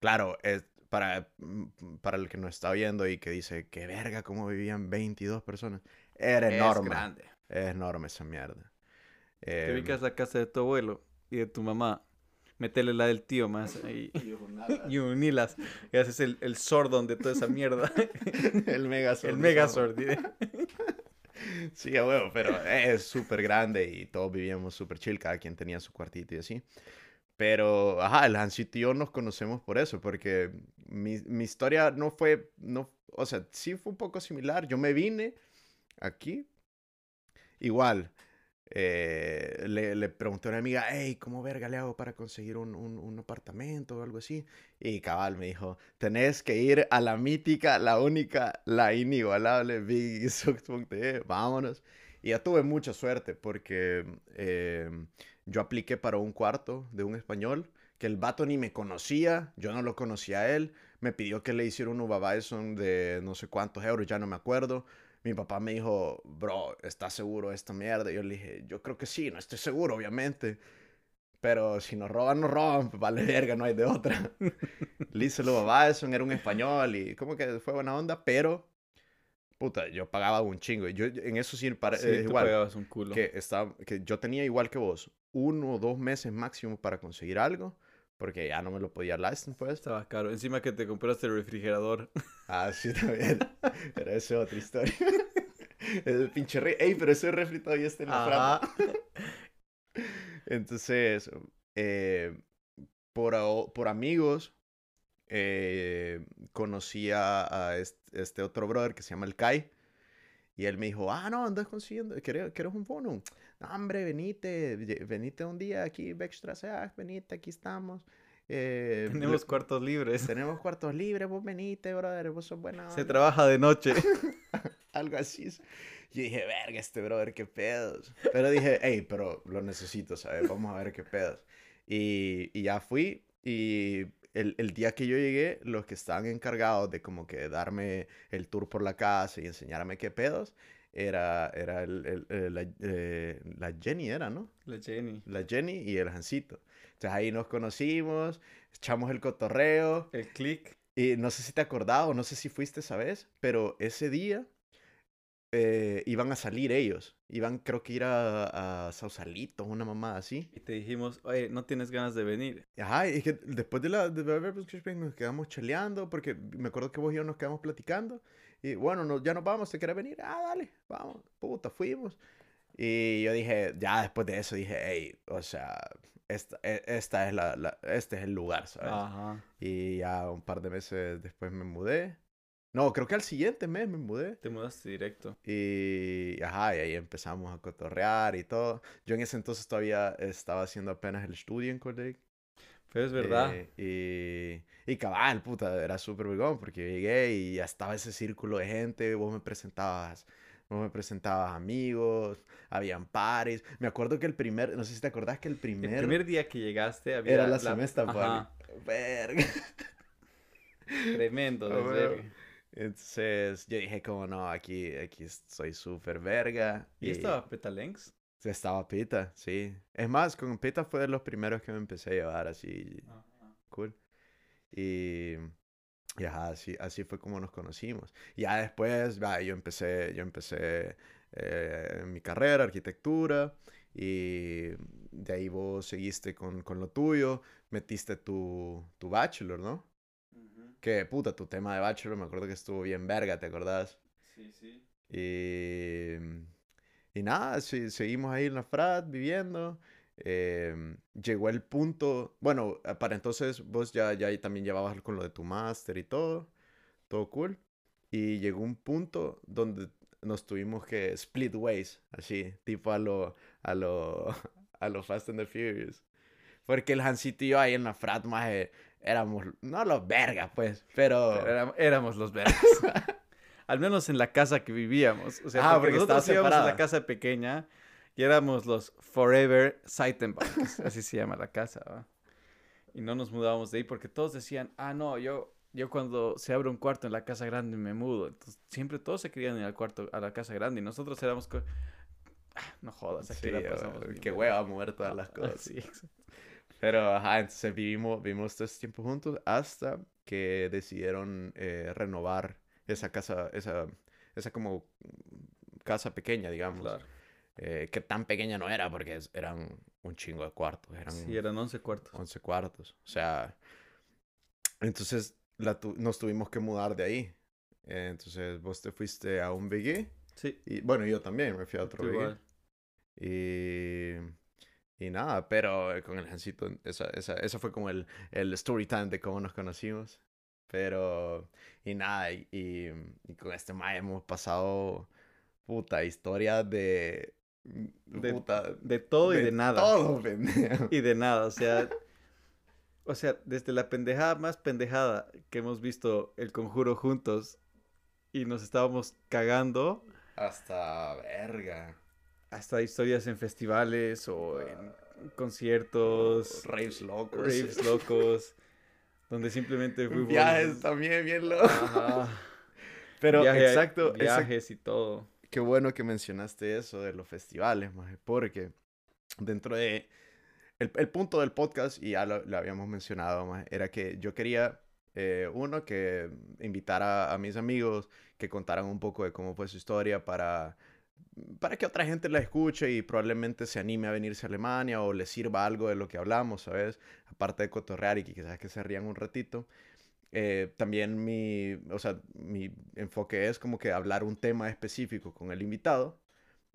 Claro, es para, mm, para el que nos está viendo y que dice, qué verga, cómo vivían 22 personas. Era enorme. Es grande. Es enorme esa mierda. Te Em, ubicas la casa de tu abuelo y de tu mamá, metele la del tío más ahí y unilas y haces el, el sordón de toda esa mierda. el Megazord. el Megazord. Sí, a huevo, pero es súper grande y todos vivíamos súper chill, cada quien tenía su cuartito y así. Pero, ajá, el Hansito y yo nos conocemos por eso, porque mi, mi historia no fue, no, o sea, sí fue un poco similar. Yo me vine aquí, igual, eh, le, le, pregunté a una amiga, hey, ¿cómo verga le hago para conseguir un, un, un, apartamento o algo así? Y cabal me dijo, tenés que ir a la mítica, la única, la inigualable Big vámonos. Y ya tuve mucha suerte porque eh, yo apliqué para un cuarto de un español que el vato ni me conocía, yo no lo conocía a él, me pidió que le hiciera un Uber de no sé cuántos euros, ya no me acuerdo mi papá me dijo, bro, ¿estás seguro de esta mierda? Y yo le dije, yo creo que sí, no estoy seguro, obviamente. Pero si nos roban, nos roban, pues vale verga, no hay de otra. Líselo Babison era un español y como que fue buena onda, pero puta, yo pagaba un chingo. Yo en eso sí, para, sí eh, igual. Un culo. Que, estaba, que yo tenía igual que vos, uno o dos meses máximo para conseguir algo. Porque ya no me lo podía license, pues. Estaba caro. Encima que te compraste el refrigerador. Ah, sí, también. pero eso es otra historia. el pinche rey. Ey, pero ese refri todavía está en la. Entonces, eh, por, por amigos, eh, conocí a, este, otro brother que se llama el Kai. Y él me dijo, ah, no, andas consiguiendo, ¿quieres, un bono? No, hombre, venite, venite un día aquí, Beckstrasse, ah, venite, aquí estamos. Eh, tenemos cuartos libres. Tenemos cuartos libres, vos venite, brother, vos sos buena. Se trabaja de noche. Algo así. Yo dije, verga, este brother, qué pedos. Pero dije, hey, pero lo necesito, ¿sabes? Vamos a ver qué pedos. Y, y ya fui y el, el, día que yo llegué, los que estaban encargados de como que darme el tour por la casa y enseñarme qué pedos, era, era el, el, la, eh, la, Jenny, era, ¿no? La Jenny. La Jenny y el Jancito. Entonces ahí nos conocimos, echamos el cotorreo. El click. Y no sé si te acordabas o no sé si fuiste esa vez, pero ese día eh, iban a salir ellos. Iban, creo que ir a, a Sausalito, una mamá así. Y te dijimos, oye, ¿no tienes ganas de venir? Ajá, y que después de la de nos quedamos cheleando, porque me acuerdo que vos y yo nos quedamos platicando. Y bueno, no, ya nos vamos, ¿te quieres venir? Ah, dale, vamos, puta, fuimos. Y yo dije, ya después de eso dije, hey, o sea, esta, e, esta es la, la, este es el lugar, ¿sabes? Ajá. Y ya un par de meses después me mudé. No, creo que al siguiente mes me mudé. Te mudaste directo. Y, ajá, y ahí empezamos a cotorrear y todo. Yo en ese entonces todavía estaba haciendo apenas el estudio en Colegio. Pero es verdad. Eh, y, y cabal, puta, era súper vergón porque llegué y ya estaba ese círculo de gente, vos me presentabas vos me presentabas amigos, habían pares. Me acuerdo que el primer, no sé si te acordás que el primer... El primer día que llegaste había... Era la, semestra, Verga. Tremendo, de verga. Entonces yo dije, como no, aquí, aquí soy súper verga. ¿Y, estaba Peta Lenks? Estaba Pita, sí. Es más, con Pita fue de los primeros que me empecé a llevar así. Cool. Y, y así, así fue como nos conocimos. Ya después, va, yo empecé, yo empecé eh, mi carrera, arquitectura, y de ahí vos seguiste con, con lo tuyo, metiste tu, tu bachelor, ¿no? Que puta, tu tema de Bachelor me acuerdo que estuvo bien verga, ¿te acordás? Sí, sí. Y, y nada, seguimos ahí en la frat viviendo. Em, llegó el punto, bueno, para entonces vos ya, ya también llevabas con lo de tu máster y todo, todo cool. Y llegó un punto donde nos tuvimos que split ways, así, tipo a lo, a lo, a lo Fast and the Furious. Porque el Hansito y yo ahí en la frat, más éramos, no los vergas, pues, pero... éramos, los vergas. Al menos en la casa que vivíamos. O sea, ah, porque, nosotros íbamos en la casa pequeña y éramos los Forever Seitenbachs, así se llama la casa, ¿va? Y no nos mudábamos de ahí porque todos decían, ah, no, yo, yo cuando se abre un cuarto en la casa grande me mudo. Entonces, siempre todos se querían ir al cuarto, a la casa grande y nosotros éramos... Ah, no jodas, aquí la pasamos Qué hueva mover todas las cosas. sí, pero, ajá, entonces vivimos, vivimos todo este tiempo juntos hasta que decidieron eh, renovar esa casa, esa, esa como casa pequeña, digamos. Claro. Eh, que tan pequeña no era porque eran un chingo de cuartos. Eran, sí, eran 11 cuartos. 11 cuartos. O sea, entonces la nos tuvimos que mudar de ahí. entonces vos te fuiste a un BG. Sí. Y bueno, yo también me fui a otro BG. Y y nada, pero con el Jancito, esa, esa, esa fue como el, el story time de cómo nos conocimos. Pero, y nada, y, y, con este ma hemos pasado, puta, historias de, De, Puta, de todo y de nada. Todo, pendejo. Y de nada, o sea, o sea, desde la pendejada más pendejada que hemos visto el conjuro juntos y nos estábamos cagando Hasta verga. Hasta historias en festivales o en conciertos, Raves locos. raves locos, donde simplemente fuimos Viajes también bien locos. Ajá, Pero viaje- exacto, viajes y todo. Qué bueno que mencionaste eso de los festivales, maje, porque dentro de... El, el punto del podcast, y ya lo, lo habíamos mencionado, maje, era que yo quería, eh, uno, que invitara a mis amigos que contaran un poco de cómo fue su historia para, para que otra gente la escuche y probablemente se anime a venirse a Alemania o le sirva algo de lo que hablamos, ¿sabes? Aparte de cotorrear y que quizás que se rían un ratito. Eh, también mi, o sea, mi enfoque es como que hablar un tema específico con el invitado,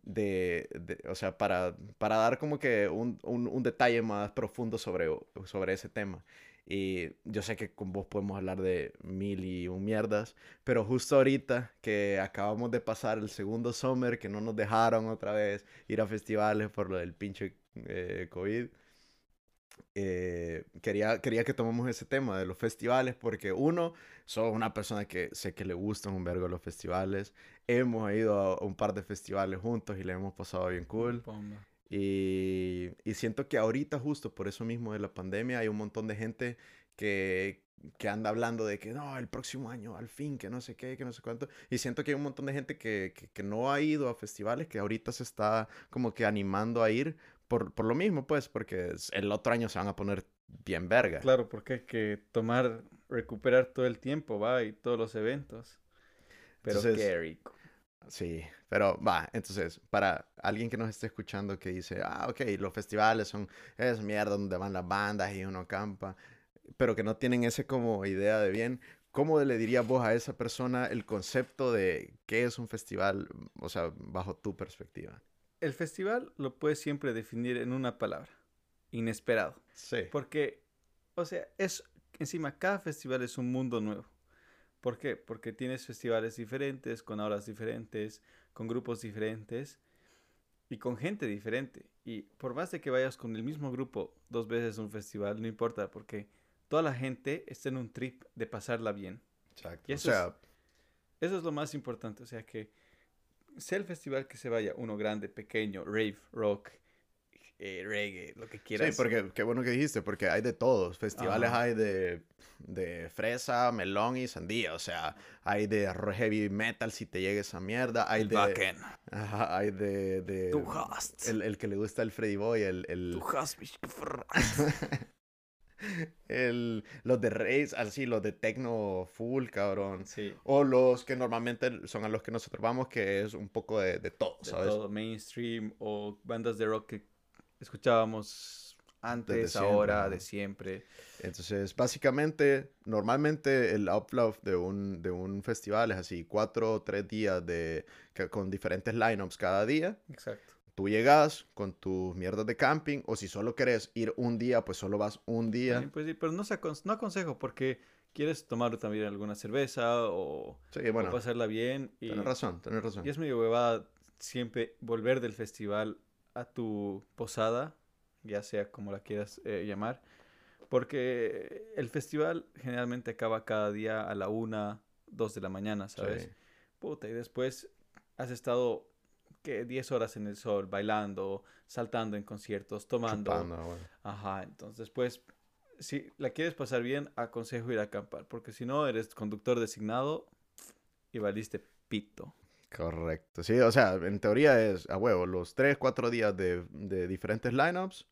de, o sea, para, para dar como que un, un- un detalle más profundo sobre, sobre ese tema. Y yo sé que con vos podemos hablar de mil y un mierdas, pero justo ahorita que acabamos de pasar el segundo summer, que no nos dejaron otra vez ir a festivales por lo del pinche eh, COVID, eh, quería, quería que tomemos ese tema de los festivales, porque uno, soy una persona que sé que le gustan un vergo los festivales. Hemos ido a un par de festivales juntos y le hemos pasado bien cool. Bomba. Y, y siento que ahorita, justo por eso mismo de la pandemia, hay un montón de gente que, que anda hablando de que no, el próximo año, al fin, que no sé qué, que no sé cuánto. Y siento que hay un montón de gente que, que, que no ha ido a festivales, que ahorita se está como que animando a ir por, por lo mismo, pues, porque el otro año se van a poner bien verga. Claro, porque hay que tomar, recuperar todo el tiempo, va, y todos los eventos. Pero Entonces- qué rico. Sí, pero va, entonces, para alguien que nos esté escuchando que dice, ah, ok, los festivales son es mierda donde van las bandas y uno campa, pero que no tienen ese como idea de bien, ¿cómo le dirías vos a esa persona el concepto de qué es un festival, o sea, bajo tu perspectiva? El festival lo puedes siempre definir en una palabra, inesperado. Sí. Porque, o sea, es, encima, cada festival es un mundo nuevo. ¿Por qué? Porque tienes festivales diferentes, con horas diferentes, con grupos diferentes y con gente diferente. Y por más de que vayas con el mismo grupo dos veces a un festival, no importa, porque toda la gente está en un trip de pasarla bien. Exacto. Y O eso es- sea, Eso es lo más importante, o sea que sea el festival que se vaya, uno grande, pequeño, rave, rock, eh, reggae, lo que quieras. sí, porque qué bueno que dijiste, porque hay de todos. Festivales Ajá. hay de, de fresa, melón y sandía. O sea, hay de heavy metal si te llega esa mierda. Hay El de. Ajá, hay de. hast. el, el que le gusta el Freddy Boy, el. el, hast el- los de raves, así, los de techno full, cabrón. Sí, O los que normalmente son a los que nosotros vamos, que es un poco de, de todo, de ¿sabes? todo, mainstream o bandas de rock que escuchábamos antes, siempre, ahora, ajá. de siempre. Entonces, básicamente, normalmente el upload de un, de un festival es así, cuatro o tres días de, que- con diferentes lineups cada día. Exacto. Tú llegas con tus mierdas de camping, o si solo querés ir un día, pues solo vas un día. También puedes ir, pero no, se no aconsejo porque quieres tomar también alguna cerveza o, Sí, o bueno, pasarla bien. Y, tienes razón, tienes razón. y es medio huevada siempre volver del festival a tu posada, ya sea como la quieras eh, llamar, porque el festival generalmente acaba cada día a la una, dos de la mañana, ¿sabes? Sí. Puta, y después has estado, ¿qué? 10 horas en el sol, bailando, saltando en conciertos, tomando. Chupando, bueno. Ajá, entonces, pues, si la quieres pasar bien, aconsejo ir a acampar, porque si no, eres conductor designado y valiste pito. Correcto. Sí, o sea, en teoría es a huevo, los tres, cuatro días de, de diferentes lineups.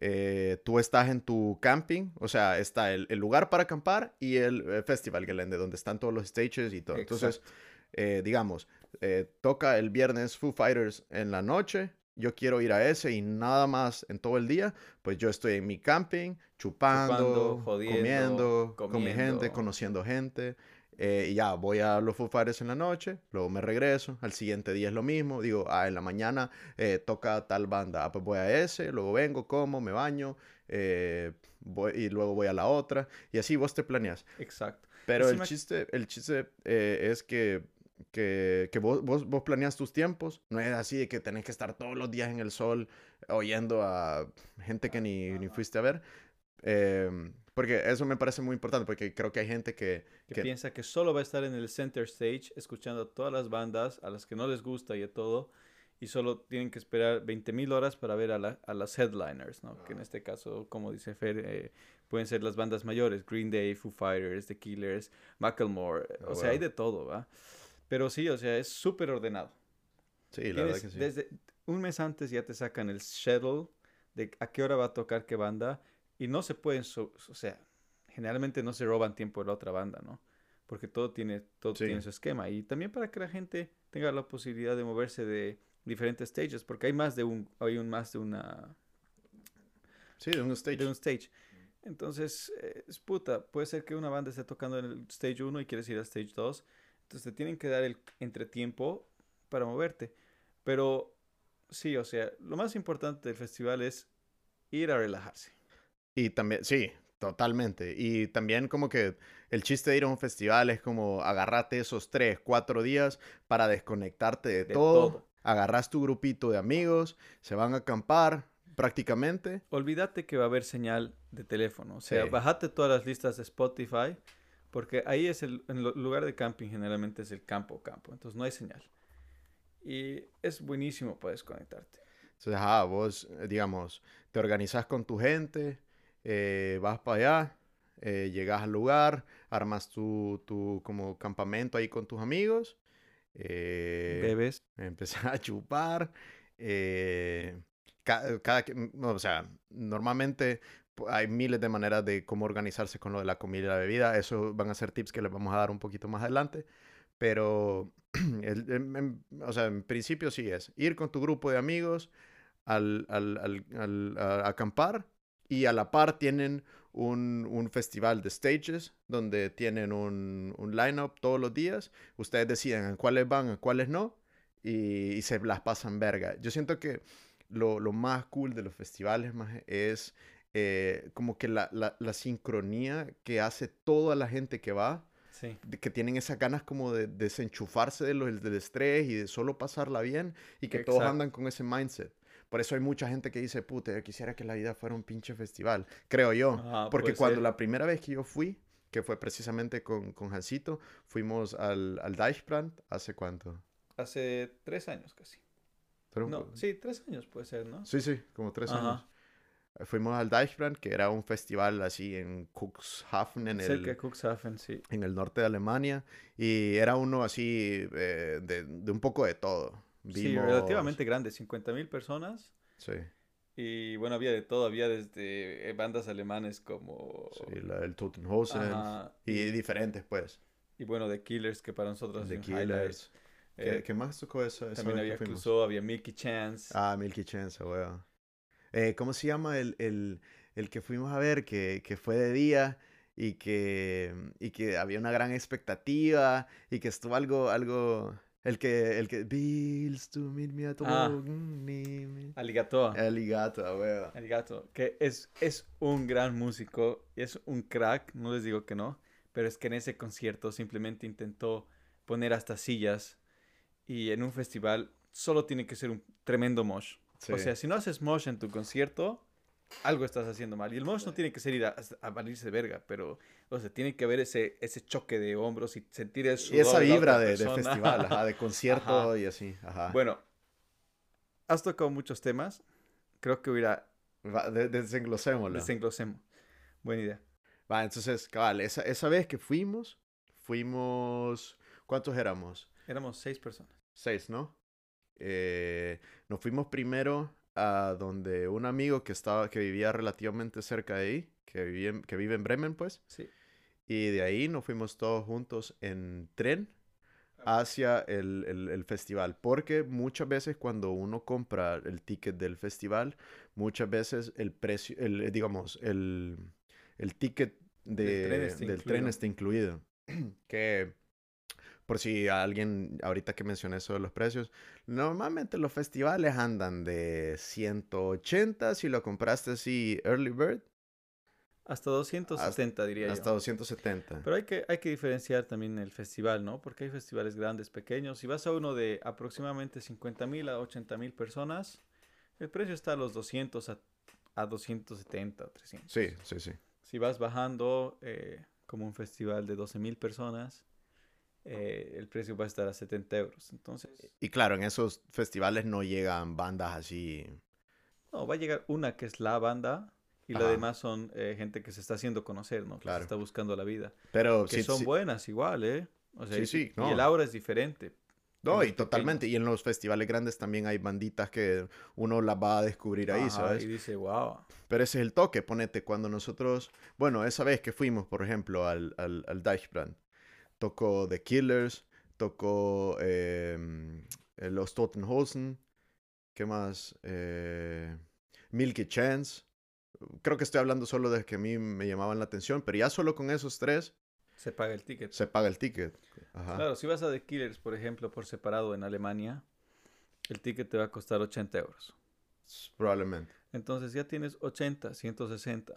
eh, tú estás en tu camping, o sea, está el, el lugar para acampar y el eh, Festival Gelände, donde están todos los stages y todo. Entonces, Exacto. eh, digamos, eh, toca el viernes Foo Fighters en la noche. Yo quiero ir a ese y nada más en todo el día. Pues yo estoy en mi camping, chupando, Chupando, jodiendo, comiendo, con mi gente, conociendo gente. Eh, y ya, voy a los Foo Fighters en la noche, luego me regreso. Al siguiente día es lo mismo. Digo, ah, en la mañana eh, toca tal banda. Ah, pues voy a ese, luego vengo, como, me baño. eh, voy- y luego voy a la otra. Y así vos te planeas. Exacto. Pero el chiste, el chiste eh, es que que, que vos, vos, vos planeas tus tiempos. No es así de que tenés que estar todos los días en el sol oyendo a gente que ni, ni fuiste a ver. Em, porque eso me parece muy importante, porque creo que hay gente que, Que, que- piensa que solo va a estar en el center stage escuchando a todas las bandas a las que no les gusta y a todo. Y solo tienen que esperar 20.000 horas para ver a, la- a las headliners, ¿no? Que en este caso, como dice Fer, eh, pueden ser las bandas mayores. Green Day, Foo Fighters, The Killers, Macklemore. Ah, o sea, hay de todo, ¿va? Pero sí, o sea, es súper ordenado. Sí, la verdad Tienes que sí. Desde un mes antes ya te sacan el schedule de a qué hora va a tocar qué banda y no se pueden, so- o sea, generalmente no se roban tiempo de la otra banda, ¿no? Porque todo tiene, todo Sí. tiene su esquema y también para que la gente tenga la posibilidad de moverse de diferentes stages, porque hay más de un, hay un más de una, Sí, de un stage. de un stage. Entonces, eh, es puta, puede ser que una banda esté tocando en el stage 1 y quieres ir al stage 2. Entonces te tienen que dar el entretiempo para moverte. Pero sí, o sea, lo más importante del festival es ir a relajarse. Y también, sí, totalmente. Y también como que el chiste de ir a un festival es como agarrarte esos tres, cuatro días para desconectarte de, De todo. todo. Agarras tu grupito de amigos, se van a acampar prácticamente. Olvídate que va a haber señal de teléfono. O sea, Sí. bajate todas las listas de Spotify. Porque ahí es el, en lo- lugar de camping generalmente es el campo, campo. Entonces no hay señal. Y es buenísimo para desconectarte. Entonces, ajá, vos, eh, digamos, te organizas con tu gente, eh, vas para allá, eh, llegas al lugar, armas tu, tu como campamento ahí con tus amigos, eh, Bebes. empezar a chupar. ca- cada, no, o sea, normalmente hay miles de maneras de cómo organizarse con lo de la comida y la bebida. Eso van a ser tips que les vamos a dar un poquito más adelante. Pero, el- en- en- o sea, en principio sí es ir con tu grupo de amigos al, al- al- al- a acampar y a la par tienen un, un festival de stages donde tienen un, un line-up todos los días. Ustedes deciden a cuáles van, a cuáles no y, y se las pasan verga. Yo siento que lo, lo más cool de los festivales más es eh, como que la, la, la sincronía que hace toda la gente que va, Sí. que tienen esas ganas como de desenchufarse de lo, del estrés y de solo pasarla bien y que todos Exacto. andan con ese mindset. Por eso hay mucha gente que dice, puta, yo quisiera que la vida fuera un pinche festival, creo yo. Ajá, Porque cuando ser. la primera vez que yo fui, que fue precisamente con, con Hansito, fuimos al, al Deichbrand, ¿hace cuánto? Hace tres años casi. Pero- No, sí, tres años puede ser, ¿no? Sí, sí, como tres Ajá. años. Fuimos al Deichbrand, que era un festival así en Cuxhaven, en Cerca de el, Cuxhaven, sí. en el norte de Alemania. Y era uno así eh, de, de un poco de todo. Sí, Vimos- relativamente grande, 50 mil personas. Sí, Y bueno, había de todo, había desde eh, bandas alemanes como... sí, la del Totenhausen. Ajá, Y diferentes, pues. y bueno, The Killers, que para nosotros The. Killers. ¿Qué, Eh, qué más tocó esa también había? Clouseau, había Milky Chance. Ah, Milky Chance, weón. Eh, ¿Cómo se llama el, el, el que fuimos a ver que, que fue de día y que, y que había una gran expectativa y que estuvo algo, algo, el que, el que, Bills to meet me at Ah. mm, me, me". Aligato. Aligato, weón. Aligato, que es, es un gran músico, es un crack, no les digo que no, pero es que en ese concierto simplemente intentó poner hasta sillas y en un festival solo tiene que ser un tremendo mosh. Sí. O sea, si no haces mosh en tu concierto, algo estás haciendo mal. Y el mosh no tiene que ser ir a, a valirse de verga, pero, o sea, tiene que haber ese, ese choque de hombros y sentir el y sudor esa de la vibra de, de persona. festival, ajá, de concierto Ajá. y así, ajá. Bueno, has tocado muchos temas. Creo que hubiera Va, de- desenglosémoslo. desenglosemos. Buena idea. Va, entonces, cabal, esa, esa vez que fuimos, fuimos, ¿cuántos éramos? Éramos seis personas. Seis, ¿no? Eh, nos fuimos primero a donde un amigo que estaba, que vivía relativamente cerca de ahí, que, vivía en- que vive en Bremen, pues, Sí. y de ahí nos fuimos todos juntos en tren hacia el, el- el festival, porque muchas veces cuando uno compra el ticket del festival, muchas veces el precio, el, digamos, el, el ticket de- Del tren está del tren está incluido. que por si alguien, ahorita que mencioné eso de los precios, normalmente los festivales andan de 180 si lo compraste así early bird. Hasta 270 diría yo. Hasta 270. Pero hay que, hay que diferenciar también el festival, ¿no? Porque hay festivales grandes, pequeños. Si vas a uno de aproximadamente 50 mil a 80 mil personas, el precio está a los 200 a, a 270 o 300. Sí, sí, sí. Si vas bajando eh, como un festival de 12 mil personas, eh, el precio va a estar a 70 euros. Entonces, Y claro, en esos festivales no llegan bandas así. no, va a llegar una que es la banda y la demás son eh, gente que se está haciendo conocer, ¿no? Que Claro. se está buscando la vida. Pero Que sí, son sí- buenas igual, ¿eh? O sea, Sí, sí, y no. el aura es diferente. No, y totalmente. Y en los festivales grandes también hay banditas que uno las va a descubrir ahí, Ajá, ¿sabes? Y dice, wow. Pero ese es el toque, ponete, cuando nosotros, bueno, esa vez que fuimos, por ejemplo, al, al, al Deichbrand, tocó The Killers, tocó em, eh, los Totenhosen, ¿qué más? Eh, Milky Chance. Creo que estoy hablando solo de que a mí me llamaban la atención, pero ya solo con esos tres Se paga el ticket. se paga el ticket. Ajá. Claro, si vas a The Killers, por ejemplo, por separado en Alemania, el ticket te va a costar 80 euros. Probablemente. Entonces ya tienes 80, 160,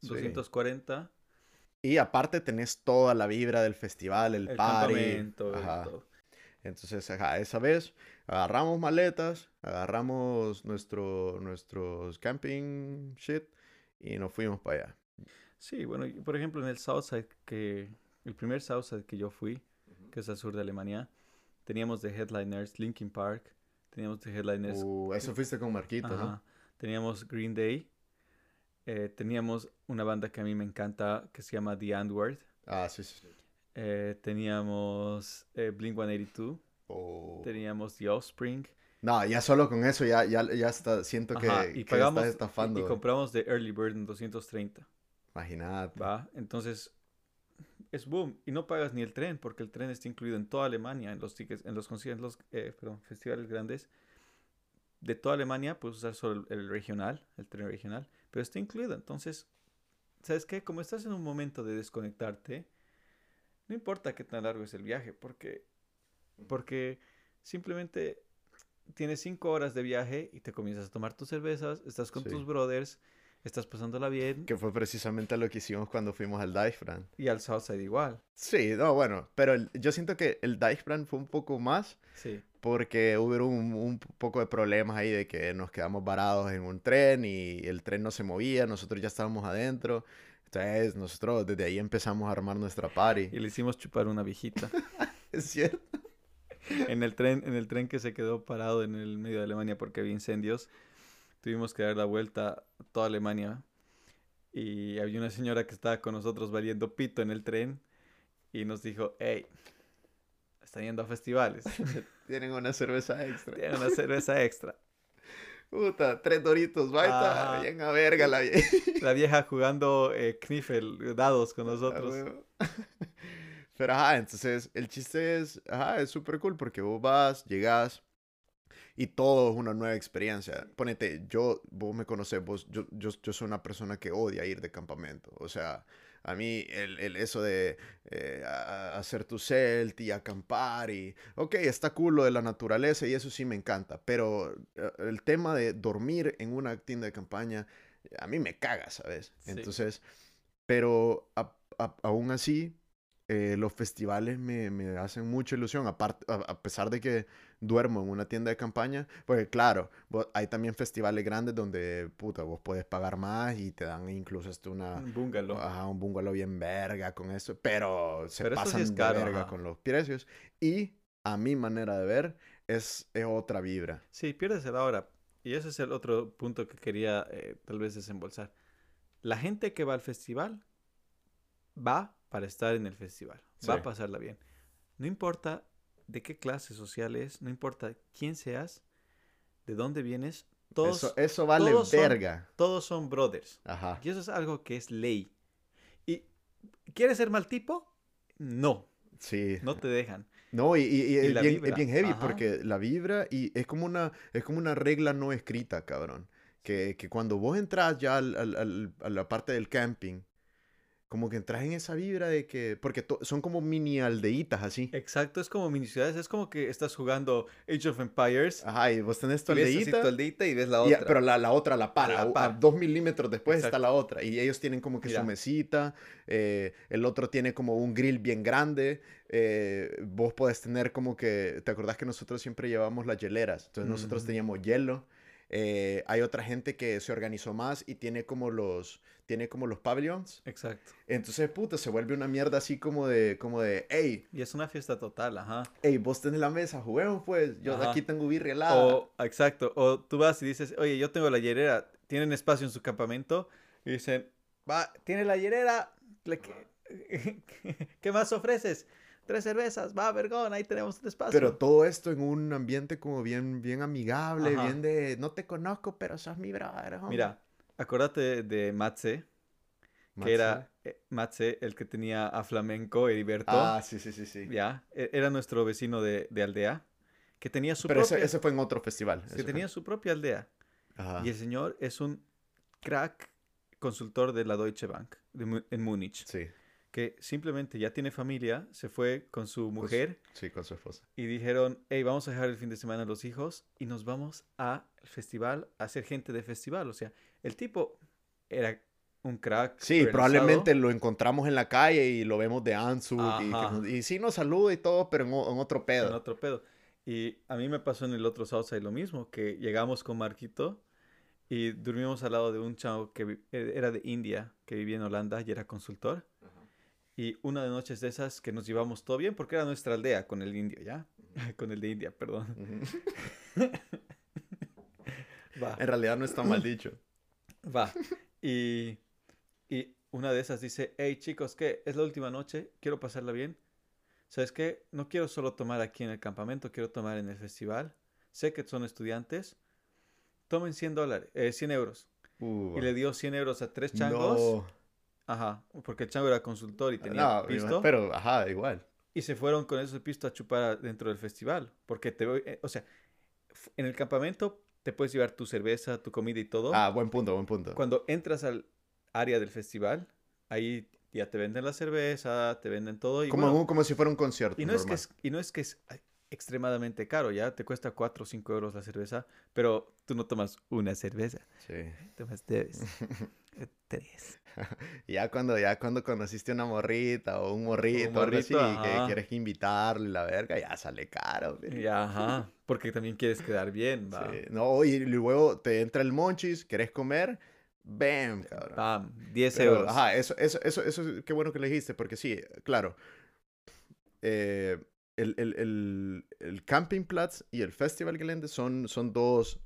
Sí. 240, Y aparte tenés toda la vibra del festival, el, el party. Ajá. todo. Entonces, ajá, esa vez agarramos maletas, agarramos nuestro, nuestros camping shit y nos fuimos para allá. Sí, bueno, por ejemplo en el Southside, que el primer Southside que yo fui, que es al sur de Alemania, teníamos de headliners Linkin Park, teníamos de headliners Uh, eso fuiste con Marquito, ¿no? Ajá. Teníamos Green Day. Eh, teníamos una banda que a mí me encanta que se llama The Antwoord. Ah, sí, sí. sí. eh, teníamos eh, Blink 182. Oh. Teníamos The Offspring. No, ya solo con eso ya, ya, ya está, siento que, y que pagamos estás estafando. y, compramos The Early Bird en 230. Imagínate. ¿Va? Entonces es boom. Y no pagas ni el tren porque el tren está incluido en toda Alemania, en los tickets, en los conciertos, en los eh, perdón, festivales grandes. De toda Alemania puedes usar solo el, el regional, el tren regional, pero está incluido. Entonces, ¿sabes qué? Como estás en un momento de desconectarte, no importa qué tan largo es el viaje, porque, porque simplemente tienes cinco horas de viaje y te comienzas a tomar tus cervezas, estás con Sí. tus brothers, estás pasándola bien Que fue precisamente lo que hicimos cuando fuimos al Deichbrand. y al Southside igual. Sí, no, bueno, pero el- yo siento que el Deichbrand fue un poco más Sí. porque hubo un, un poco de problemas ahí de que nos quedamos varados en un tren y el tren no se movía, nosotros ya estábamos adentro. Entonces nosotros desde ahí empezamos a armar nuestra party. Y le hicimos chupar una viejita Es cierto. en el tren, en el tren que se quedó parado en el medio de Alemania porque había incendios. Tuvimos que dar la vuelta a toda Alemania y había una señora que estaba con nosotros valiendo pito en el tren y nos dijo, hey, están yendo a festivales, Tienen una cerveza extra. tienen una cerveza extra. Puta, tres doritos, baita, Ajá. bien a verga la vieja. La vieja jugando eh, kniffel, dados con nosotros. Pero ajá, entonces el chiste es, ajá, es súper cool porque vos vas, llegas y todo es una nueva experiencia. Ponete, yo, vos me conocés, vos, yo, yo, yo soy una persona que odia ir de campamento. O sea, a mí el, el eso de eh, a- a hacer tu celt y acampar y, ok, está cool lo de la naturaleza y eso sí me encanta, pero eh, el tema de dormir en una tienda de campaña, a mí me caga, ¿sabes? Sí. Entonces, pero a- a- aún así, eh, los festivales me, me hacen mucha ilusión, aparte, a, a pesar de que duermo en una tienda de campaña, porque claro, vos- hay también festivales grandes donde, puta, vos puedes pagar más y te dan incluso hasta una, Un bungalow. ajá, un bungalow bien verga con eso, pero se Pero eso sí pasan es de caro, verga ajá. con los precios y a mi manera de ver es, es otra vibra. Sí, pierdes el ahora. Y ese es el otro punto que quería eh, tal vez desembolsar. La gente que va al festival va para estar en el festival, va Sí. a pasarla bien. No importa de qué clase social es, no importa quién seas, de dónde vienes, todos, eso, eso vale todos son- verga. todos son brothers. Ajá. Y eso es algo que es ley. ¿Y quieres ser mal tipo? No, Sí. no te dejan. No, y, y- y es, la bien, es bien heavy ajá. porque la vibra y es como una, es como una regla no escrita, cabrón. Que, que cuando vos entras ya al- al- al- a la parte del camping, como que entras en esa vibra de que, porque son como mini aldeitas así. Exacto, es como mini ciudades, es como que estás jugando Age of Empires. Ajá, y vos tenés tu y ves tu aldeíta y ves la y- otra. pero la, la otra la para, A dos milímetros después está la otra. Y ellos tienen como que Mira. su mesita, eh, el otro tiene como un grill bien grande. eh, vos podés tener como que, ¿te acordás que nosotros siempre llevamos las hieleras? Entonces nosotros Ujú. teníamos hielo. eh, hay otra gente que se organizó más y tiene como los, tiene como los pavilions. Exacto. Entonces, puta, se vuelve una mierda así como de, como de, hey, Y es una fiesta total, ajá. hey, vos tenés la mesa, juguemos pues, yo Ajá. aquí tengo birria helada. O, exacto, o tú vas y dices, oye, yo tengo la hierera, tienen espacio en su campamento, y dicen, va, tiene la hierera, ¿qué, qué más ofreces? Tres cervezas, va, vergón, ahí tenemos un espacio. Pero todo esto en un ambiente como bien, bien amigable, Ajá. bien de, no te conozco, pero sos mi brother. homie". Mira, acordate de Matze, Matze. que era eh, Matze, el que tenía a Flamenco, Heriberto, Ah, sí, sí, sí, sí. ya, e- era nuestro vecino de, de aldea, que tenía su Pero propia, ese, ese fue en otro festival. que ese fue. tenía su propia aldea. Ajá. Y el señor es un crack consultor de la Deutsche Bank de en Múnich, Sí, que simplemente ya tiene familia, se fue con su mujer sí, con su esposa. y dijeron, hey, vamos a dejar el fin de semana a los hijos y nos vamos al festival a ser gente de festival. O sea, el tipo era un crack. Sí, probablemente lo encontramos en la calle y lo vemos de Ansu. Y, y sí nos saluda y todo, pero en, otro pedo. En otro pedo. Y a mí me pasó en el otro Southside lo mismo, que llegamos con Marquito y durmimos al lado de un chavo que eh, era de India, que vivía en Holanda y era consultor. Y una de noches de esas que nos llevamos todo bien, porque era nuestra aldea con el indio, ¿ya? con el de India, perdón. Va, En realidad no está mal dicho. Va. Y, y una de esas dice, hey chicos, ¿qué? Es la última noche, quiero pasarla bien. ¿Sabes qué? No quiero solo tomar aquí en el campamento, quiero tomar en el festival. Sé que son estudiantes. Tomen 100 dólares, eh, 100 euros. Uh, Y le dio 100 euros a tres changos. no. Ajá, porque el chango era consultor y tenía No, pisto. pero, ajá, igual. Y se fueron con esos pisto a chupar dentro del festival. Porque te voy, eh, o sea, en el campamento te puedes llevar tu cerveza, tu comida y todo. Ah, buen punto, buen punto. Cuando entras al área del festival, ahí ya te venden la cerveza, te venden todo. Y, como, bueno, como si fuera un concierto. y no, es que es, y no es que es extremadamente caro, ya te cuesta 4 o 5 euros la cerveza, pero tú no tomas una cerveza, Sí. tomas tres, tres. Ya cuando, ya cuando conociste una morrita o un morrito, o algo así, morrito, que quieres invitarle la verga, ya sale caro. güey. Ya, ajá, porque también quieres quedar bien, va. Sí. No, y luego te entra el monchis, querés comer, bam, cabrón. Bam, 10 Pero, euros. Ajá, eso, eso, eso, eso, qué bueno que le dijiste, porque sí, claro. eh, el, el, el, el Campingplatz y el Festival Gelände son, son dos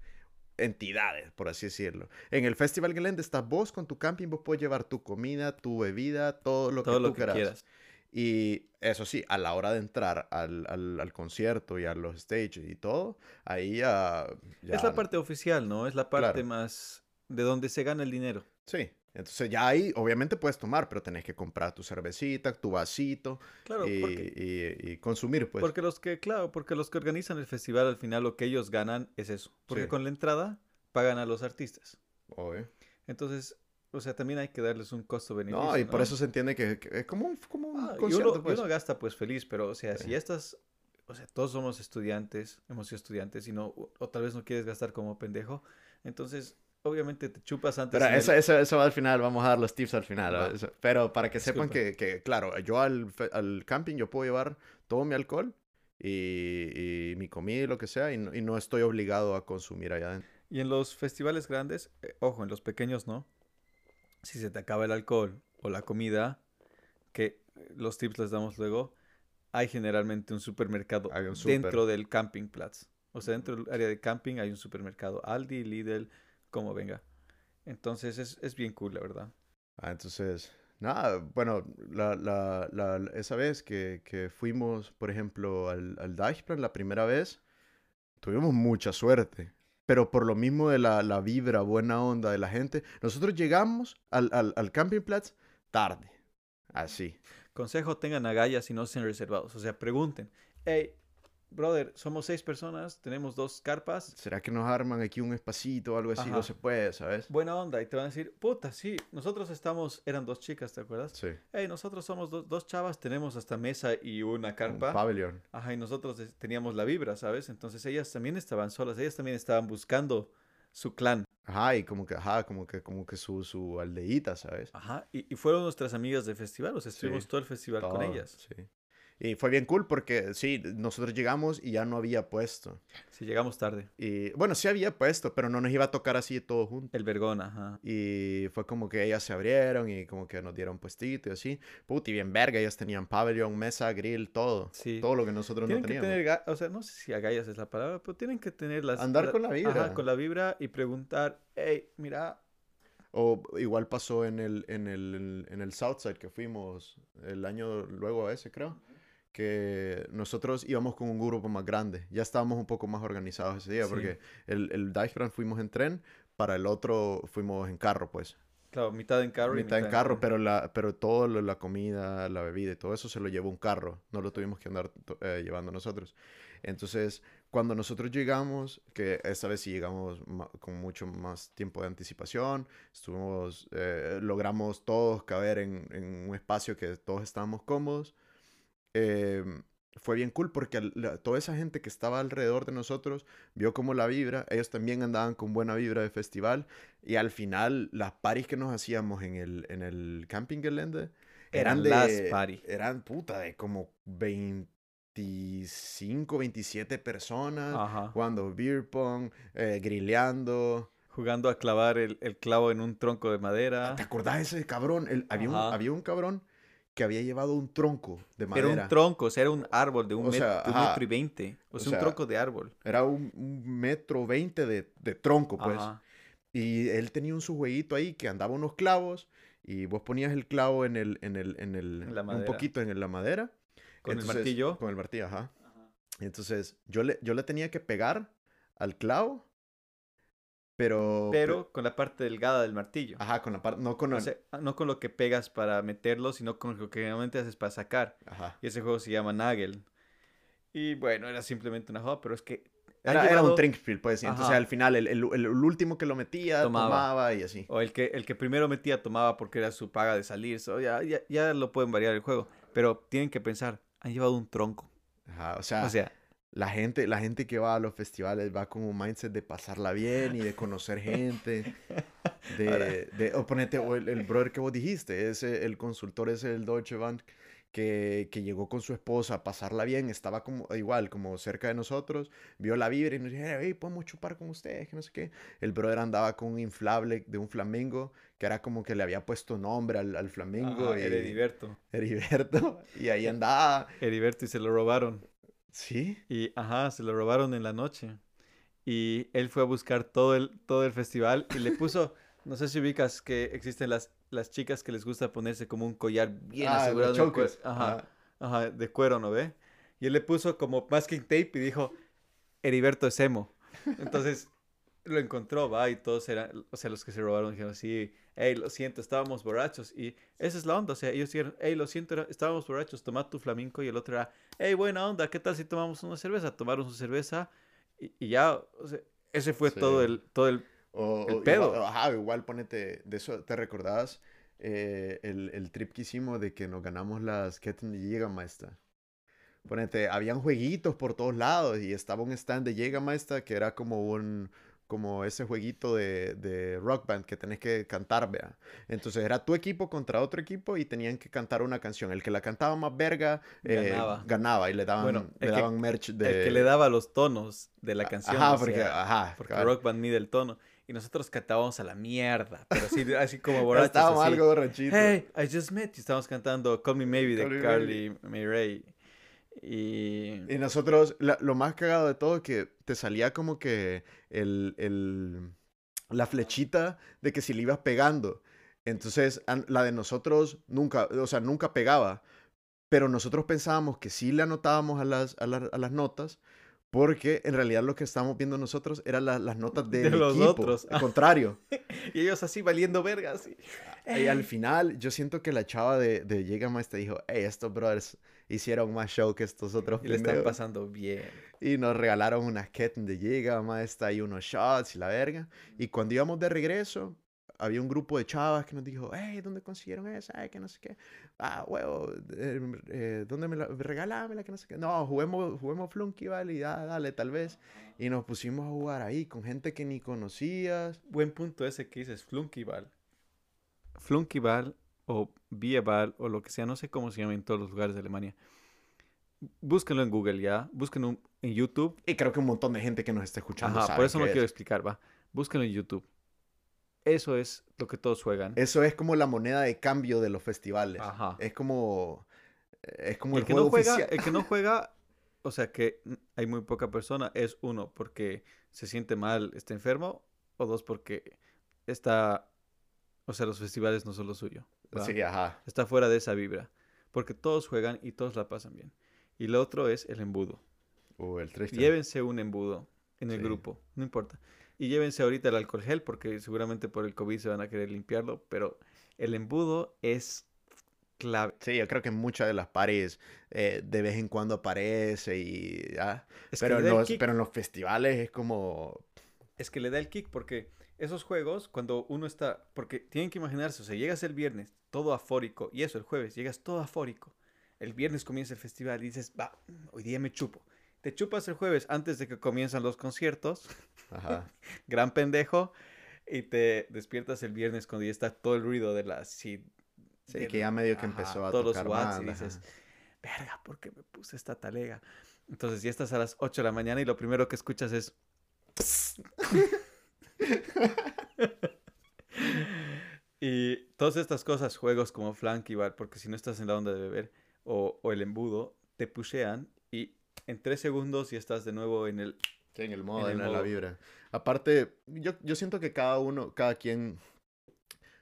entidades, por así decirlo. En el Festival Gelände estás vos con tu camping, vos puedes llevar tu comida, tu bebida, todo lo todo que lo tú que quieras. quieras. Y eso sí, a la hora de entrar al, al, al concierto y a los stages y todo, ahí ya... ya- Es la parte oficial, ¿no? Es la parte Claro. más de donde se gana el dinero. Sí, entonces ya ahí obviamente puedes tomar, pero tenés que comprar tu cervecita, tu vasito Claro, y, porque, y- y consumir, pues. porque los que, claro, porque los que organizan el festival al final lo que ellos ganan es eso. Porque Sí. con la entrada pagan a los artistas. Obvio. Entonces, o sea, también hay que darles un costo-beneficio. No, y por eso se entiende que, que es como un, como un Ah, y concierto, uno, y pues. uno gasta pues feliz, pero o sea, Sí. si estas, o sea, todos somos estudiantes, hemos sido estudiantes y no, o, o tal vez no quieres gastar como pendejo, entonces obviamente te chupas antes. Pero el- eso, eso, eso va al final, vamos a dar los tips al final. Pero para que sepan que, que, claro, yo al, al camping yo puedo llevar todo mi alcohol y, y mi comida y lo que sea y no, y no estoy obligado a consumir allá adentro. Y en los festivales grandes, eh, ojo, en los pequeños no. Si se te acaba el alcohol o la comida, que eh, los tips les damos luego, hay generalmente un supermercado un dentro del campingplatz. O sea, dentro del área de camping hay un supermercado. Aldi, Lidl, como venga. Entonces es, es bien cool, la verdad. Ah, entonces, nada, bueno, la, la, la, esa vez que, que fuimos, por ejemplo, al, al Deichplan la primera vez, tuvimos mucha suerte. Pero por lo mismo de la, la vibra, buena onda de la gente, nosotros llegamos al, al, al campingplatz tarde. Así. Consejo, tengan agallas y no sean reservados. O sea, pregunten. Hey, brother, somos seis personas, tenemos dos carpas. ¿Será que nos arman aquí un espacito o algo así? Ajá. No se puede, ¿sabes? Buena onda. Y te van a decir, puta, sí, nosotros estamos, eran dos chicas, ¿te acuerdas? Sí. Hey, nosotros somos do- dos chavas, tenemos hasta mesa y una Un carpa. pabellón. Ajá, y nosotros teníamos la vibra, ¿sabes? Entonces ellas también estaban solas, ellas también estaban buscando su clan. Ajá, y como que, ajá, como que, como que su, su aldeíta, ¿sabes? Ajá, y, y fueron nuestras amigas de festival, o sea, estuvimos Sí, todo el festival con ellas. Sí. Y fue bien cool porque, sí, nosotros llegamos y ya no había puesto. Sí, llegamos tarde. Y, bueno, sí había puesto, pero no nos iba a tocar así todos juntos. El Vergón, ajá. Y fue como que ellas se abrieron y como que nos dieron puestito y así. Puti, bien verga, ellas tenían pabellón, mesa, grill, todo. Sí. Todo lo que nosotros no Tienen que teníamos. tener, o sea, no sé si agallas es la palabra, pero tienen que tener las... Andar con la vibra. Ajá, con la vibra y preguntar, hey, mira, O igual pasó en el, en el, en el Southside que fuimos el año luego a ese, creo. Que nosotros íbamos con un grupo más grande. Ya estábamos un poco más organizados ese día Sí. porque el, el Dice Brand fuimos en tren, para el otro fuimos en carro, pues. claro, mitad en carro y mitad en carro, tren. pero la, pero todo lo- la comida, la bebida y todo eso se lo llevó un carro. No lo tuvimos que andar to- eh, llevando nosotros. Entonces, cuando nosotros llegamos, que esta vez sí llegamos con mucho más tiempo de anticipación, estuvimos, eh, logramos todos caber en, en un espacio que todos estábamos cómodos. Eh, fue bien cool porque la- toda esa gente que estaba alrededor de nosotros vio como la vibra, ellos también andaban con buena vibra de festival y al final las paris que nos hacíamos en el, en el camping gelände Eran eran de... las party. Eran puta de como 25, 27 personas Ajá. jugando beer pong, eh, grilleando. Jugando a clavar el, el clavo en un tronco de madera. ¿Te acordás de ese cabrón? El- había, un, había un cabrón que había llevado un tronco de Era madera. un tronco, o sea, era un árbol de un, O sea, de un ajá. metro y veinte. O O sea, sea, un tronco de árbol. Era un, un metro veinte de, de tronco, pues. Ajá. Y él tenía un su jueguito ahí que andaba unos clavos y vos ponías el clavo en el, en el, en el, En la un poquito en la madera. Con el Entonces, martillo. Con el martillo, ajá. Entonces, yo le, yo le tenía que pegar al clavo, pero... Pero con la parte delgada del martillo. Ajá, con la parte... No con O el... sea, ah, no con lo que pegas para meterlo, sino con lo que normalmente haces para sacar. Ajá. Y ese juego se llama Nagel. Y bueno, era simplemente una joda, pero es que... Era, era un llevado- trinkspiel, pues. Entonces Ajá. al final el, el- el último que lo metía Tomaba. tomaba, y así. O el que, el que primero metía tomaba porque era su paga de salir. so, ya, ya, ya lo pueden variar el juego. Pero tienen que pensar, han llevado un tronco. Ajá, o sea, O sea, la gente, la gente que va a los festivales va con un mindset de pasarla bien y de conocer gente. De, Ahora- de, o ponete, o el, el brother que vos dijiste, ese, el consultor ese del Deutsche Bank, que, que llegó con su esposa a pasarla bien, estaba como igual, como cerca de nosotros, vio la vibra y nos dijo, hey, podemos chupar con ustedes, que no sé qué. El brother andaba con un inflable de un flamengo, que era como que le había puesto nombre al, al flamengo. ajá, y, era Heriberto. Heriberto, y ahí andaba. Heriberto y se lo robaron. Sí. Y ajá, se lo robaron en la noche. Y él fue a buscar todo el, todo el festival y le puso, no sé si ubicas que existen las, las chicas que les gusta ponerse como un collar bien Ah, asegurado. en el cuer- chokers. Ajá, Ajá. ajá, de cuero, ¿no ve? Y él le puso como masking tape y dijo, Heriberto es emo. Entonces lo encontró, va, y todos eran, o sea, los que se robaron dijeron, sí, hey, lo siento, estábamos borrachos. Y esa es la onda, o sea, ellos dijeron, hey, lo siento, estábamos borrachos, toma tu flamenco. Y el otro era, hey, buena onda, ¿qué tal si tomamos una cerveza? Tomaron su cerveza y, y ya, o sea, ese fue todo el, todo el, O, El o pedo. Igual, ajá, igual ponete, de eso, ¿te recordás eh, el, el trip que hicimos de que nos ganamos las Ketten de Jägermeister? Ponete, habían jueguitos por todos lados y estaba un stand de Jägermeister que era como un, como ese jueguito de, de rock band que tenés que cantar, vea. Entonces era tu equipo contra otro equipo y tenían que cantar una canción. El que la cantaba más verga eh, Ganaba. ganaba y le daban, Bueno, le que- daban merch de... el que le daba los tonos de la canción. Ajá, o porque, sea, ajá, porque. Rock Band mide el tono. Y nosotros cantábamos a la mierda, pero así, así como borrachos. Estábamos así. algo borrachitos. Hey, I just met you. Estábamos cantando Call Me Maybe de Carly May Ray. Y... Y nosotros, la- lo más cagado de todo que te salía como que el, el- la flechita de que si le ibas pegando. Entonces, an- la de nosotros nunca, o sea, nunca pegaba. Pero nosotros pensábamos que sí le anotábamos a las, a las, a las notas Porque en realidad lo que estábamos viendo nosotros eran la- las notas del De los equipo, otros. Al contrario. Y ellos así valiendo vergas. y- Y al final, yo siento que la chava de, de Jägermeister dijo, hey, estos brothers hicieron más show que estos otros Y le están pendejos". pasando bien. Y nos regalaron unas Ketten de Jägermeister y unos shots y la verga. Y cuando íbamos de regreso, había un grupo de chavas que nos dijo, hey, ¿dónde consiguieron esa? Ay, que no sé qué. Ah, huevo, eh, eh, ¿dónde me la, regalámela? Que no sé qué. No, juguemos, juguemos Flunky, vale, y da- dale, tal vez. Y nos pusimos a jugar ahí con gente que ni conocías. Buen punto ese que dices, Flunkyball. Flunkyball o Bieball o lo que sea, no sé cómo se llama en todos los lugares de Alemania. Búsquenlo en Google ya, búsquenlo en YouTube. Y creo que un montón de gente que nos está escuchando Ajá, sabe por eso no qué quiero es. explicar, va. Búsquenlo en YouTube. Eso es lo que todos juegan. Eso es como la moneda de cambio de los festivales. Ajá. Es como... Es como el el, que juego no juega, oficial. el que no juega, o sea que hay muy poca persona, es uno porque se siente mal, está enfermo, o dos porque está, o sea, los festivales no son lo suyo. ¿Va? Sí, ajá. Está fuera de esa vibra, porque todos juegan y todos la pasan bien. Y lo otro es el embudo. Uh, el triste. Llévense un embudo en el Sí. grupo, no importa. Y llévense ahorita el alcohol gel porque seguramente por el COVID se van a querer limpiarlo, pero el embudo es clave. Sí, yo creo que en muchas de las pares eh, de vez en cuando aparece y. Es que Pero, en los, pero en los festivales es como... Es que le da el kick porque esos juegos, cuando uno está. Porque tienen que imaginarse, o sea, llegas el viernes todo afórico, y eso, el jueves, llegas todo afórico. El viernes comienza el festival y dices, va, hoy día me chupo. Te chupas el jueves antes de que comienzan los conciertos, Ajá. gran pendejo, y te despiertas el viernes cuando ya está todo el ruido de la. Sí, Sí, que ya medio que ajá, empezó a todos los tocar watts banda, y dices, ajá. verga, ¿por qué me puse esta talega? Entonces ya estás a las 8 de la mañana y lo primero que escuchas es... y todas estas cosas, juegos como Flankibar, porque si no estás en la onda de beber, o, o el embudo, te pushean y en tres segundos ya estás de nuevo en el... Sí, en el modo, en la vibra. Aparte, yo, yo siento que cada uno, cada quien,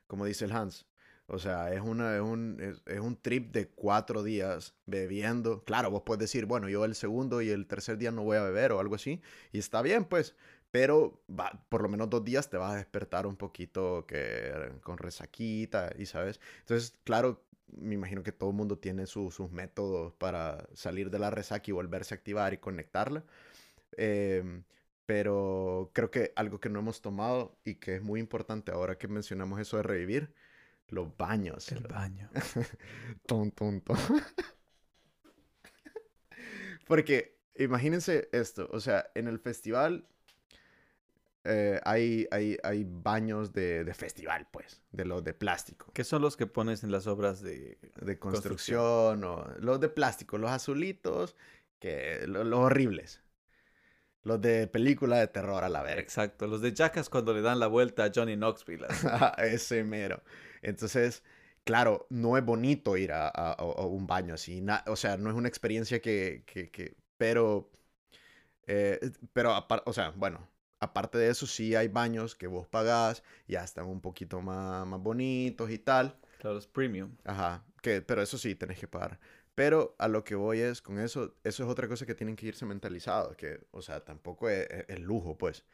como dice el Hans, o sea, es, una, es, un, es, es un trip de cuatro días bebiendo. Claro, vos puedes decir, bueno, yo el segundo y el tercer día no voy a beber o algo así, y está bien, pues, pero va, por lo menos dos días te vas a despertar un poquito que, con resaquita, y sabes. Entonces, claro, me imagino que todo el mundo tiene su- sus métodos para salir de la resaca y volverse a activar y conectarla. Em, pero creo que algo que no hemos tomado y que es muy importante ahora que mencionamos eso de revivir, los baños. El baño. Ton, ton, ton. Porque imagínense esto, o sea, en el festival eh, hay, hay, hay baños de, de festival, pues, de los de plástico, ¿Qué son los que pones en las obras de... de construcción, o los de plástico, los azulitos, que lo- los horribles. Los de película de terror a la verga. Exacto, los de Jackass cuando le dan la vuelta a Johnny Knoxville. Ese mero. Entonces, claro, no es bonito ir a, a- un baño así. na- o sea, no es una experiencia que, que, que- pero, eh, pero, o sea, bueno, aparte de eso, sí hay baños que vos pagás, ya están un poquito más, más bonitos y tal. Claro, es premium. Ajá, que, pero eso sí, tenés que pagar. Pero a lo que voy es, con eso, eso es otra cosa que tienen que irse mentalizados, que, o sea, tampoco es, es- es lujo, pues.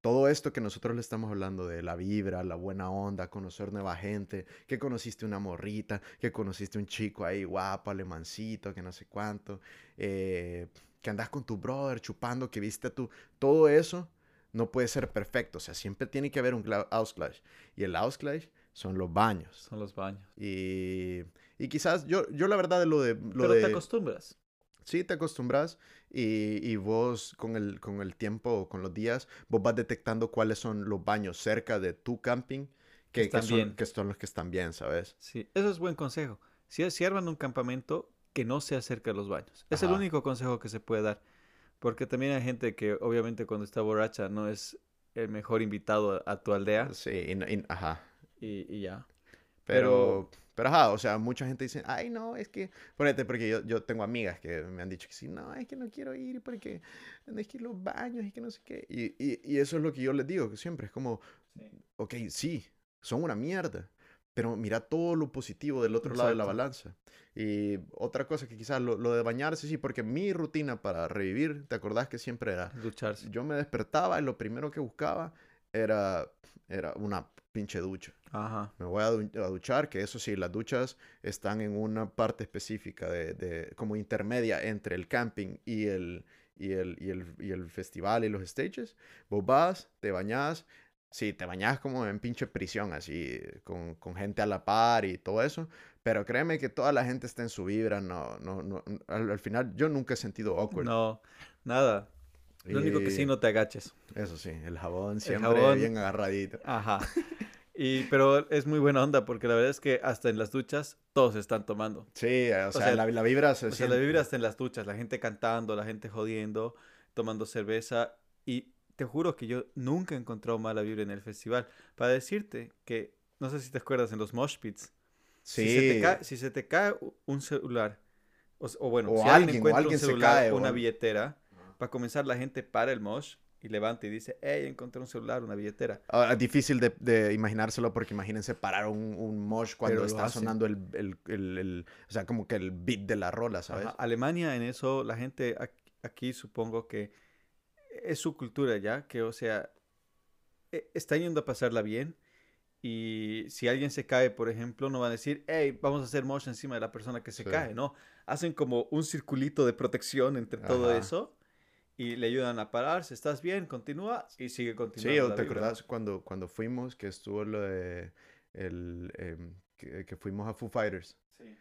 Todo esto que nosotros le estamos hablando de la vibra, la buena onda, conocer nueva gente, que conociste una morrita, que conociste un chico ahí guapo, alemancito, que no sé cuánto, eh, que andas con tu brother chupando, que viste a tu... Todo eso no puede ser perfecto, o sea, siempre tiene que haber un Ausgleich. Y el Ausgleich son los baños. Son los baños. Y, y quizás yo, yo la verdad de lo de... Lo Pero de te acostumbras. sí, te acostumbras y, y vos con el, con el tiempo con los días, vos vas detectando cuáles son los baños cerca de tu camping que, que Están son, bien. que son los que están bien, ¿sabes? Sí, eso es buen consejo. Si, si arman un campamento, que no se acerque a los baños. Es el único consejo que se puede dar. Porque también hay gente que obviamente cuando está borracha no es el mejor invitado a, a tu aldea. Sí, y y- ajá. Y, y ya. Pero, pero, ajá, o sea, mucha gente dice, ay, no, es que, ponete, porque yo, yo tengo amigas que me han dicho que sí, no, es que no quiero ir porque es que los baños y que no sé qué. Y, y, y eso es lo que yo les digo, que siempre es como, ok, sí, son una mierda, pero mira todo lo positivo del otro lado de la balanza. Y otra cosa que quizás lo, lo de bañarse, sí, porque mi rutina para revivir, ¿te acordás que siempre era? Ducharse. Yo me despertaba y lo primero que buscaba era, era una pinche ducha. Ajá. Me voy a, du- a duchar, que eso sí, las duchas están en una parte específica de, de- como intermedia entre el camping y el, y el, y el, y el festival y los stages. Vos vas, te bañás, sí, te bañás como en pinche prisión, así, con, con gente a la par y todo eso. Pero créeme que toda la gente está en su vibra, no, no, no, al, al final yo nunca he sentido awkward. No, nada. Lo único que sí, Y no te agaches. Eso sí, el jabón siempre jabón. bien agarradito. Ajá. Y, pero es muy buena onda porque la verdad es que hasta en las duchas todos están tomando. Sí, o sea, sea, la, la vibra se O sea, la vibra hasta en las duchas, la gente cantando, la gente jodiendo, tomando cerveza. Y te juro que yo nunca he encontrado mala vibra en el festival. Para decirte que, no sé si te acuerdas en los mosh pits, Sí. si, se te cae, si se te cae un celular, o, o bueno, O si alguien, alguien o encuentra alguien un se celular cae, o o una billetera, para comenzar la gente para el mosh y levanta y dice, hey, encontré un celular, una billetera. Ah, es difícil de, de imaginárselo porque imagínense parar un, un mosh cuando Pero está hacen. sonando el, el, el- el- o sea, como que el beat de la rola, ¿sabes? Ajá, Alemania en eso, la gente ac- aquí supongo que es su cultura ya, que o sea, e- está yendo a pasarla bien y si alguien se cae, por ejemplo, no van a decir, hey, vamos a hacer mosh encima de la persona que se Sí. cae, no, hacen como un circulito de protección entre todo eso y le ayudan a pararse, ¿estás bien? Continúa y sigue continuando. Sí, te acordás cuando, cuando fuimos que estuvo lo de el, em, que, que fuimos a Foo Fighters. Sí.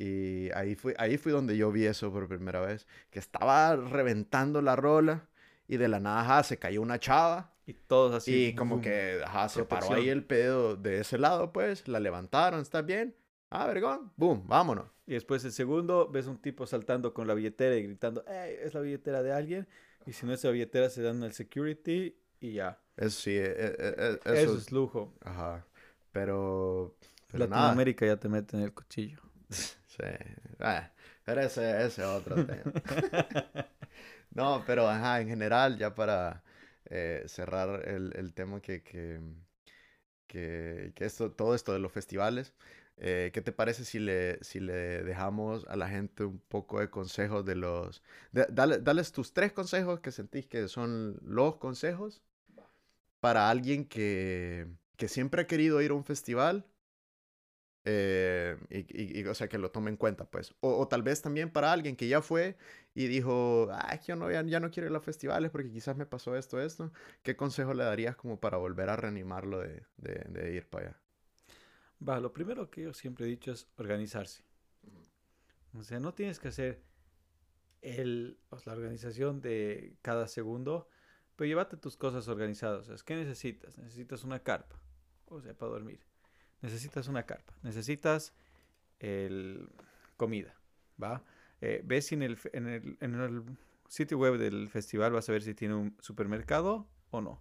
Y ahí fui, ahí fui donde yo vi eso por primera vez. Que estaba reventando la rola y de la nada ajá, se cayó una chava. Y todos así. y como boom. que ajá, se paró ahí el pedo de ese lado, pues. La levantaron, ¿estás bien? Ah, vergón. Boom, vámonos. Y después el segundo, ves un tipo saltando con la billetera y gritando, hey, es la billetera de alguien. Y si no es la billetera, se dan al security y ya. Eso sí, e- e- e- Eso, eso, es lujo. Ajá. Pero. Pero nada. Latinoamérica ya te meten el cuchillo. Sí. Ah, pero ese ese es otro tema. No, pero en general, ya para eh, cerrar el, el tema que, que, que, que esto, todo esto de los festivales, eh, ¿qué te parece si le, si le dejamos a la gente un poco de consejos de los... de- dale- dales tus tres consejos que sentís que son los consejos para alguien que, que siempre ha querido ir a un festival eh, y, o sea, que lo tome en cuenta, pues. O, tal vez también para alguien que ya fue y dijo, ah, yo no, ya, no quiero ir a los festivales porque quizás me pasó esto, esto. ¿Qué consejo le darías como para volver a reanimarlo de, de, de ir para allá? Va, lo primero que yo siempre he dicho es organizarse. O sea, no tienes que hacer el, sea, la organización de cada segundo, pero llévate tus cosas organizadas. O sea, ¿qué necesitas? Necesitas una carpa, o sea, para dormir. Necesitas una carpa. Necesitas el, comida, ¿va? Eh, ves si en el, en, el, en el sitio web del festival vas a ver si tiene un supermercado o no.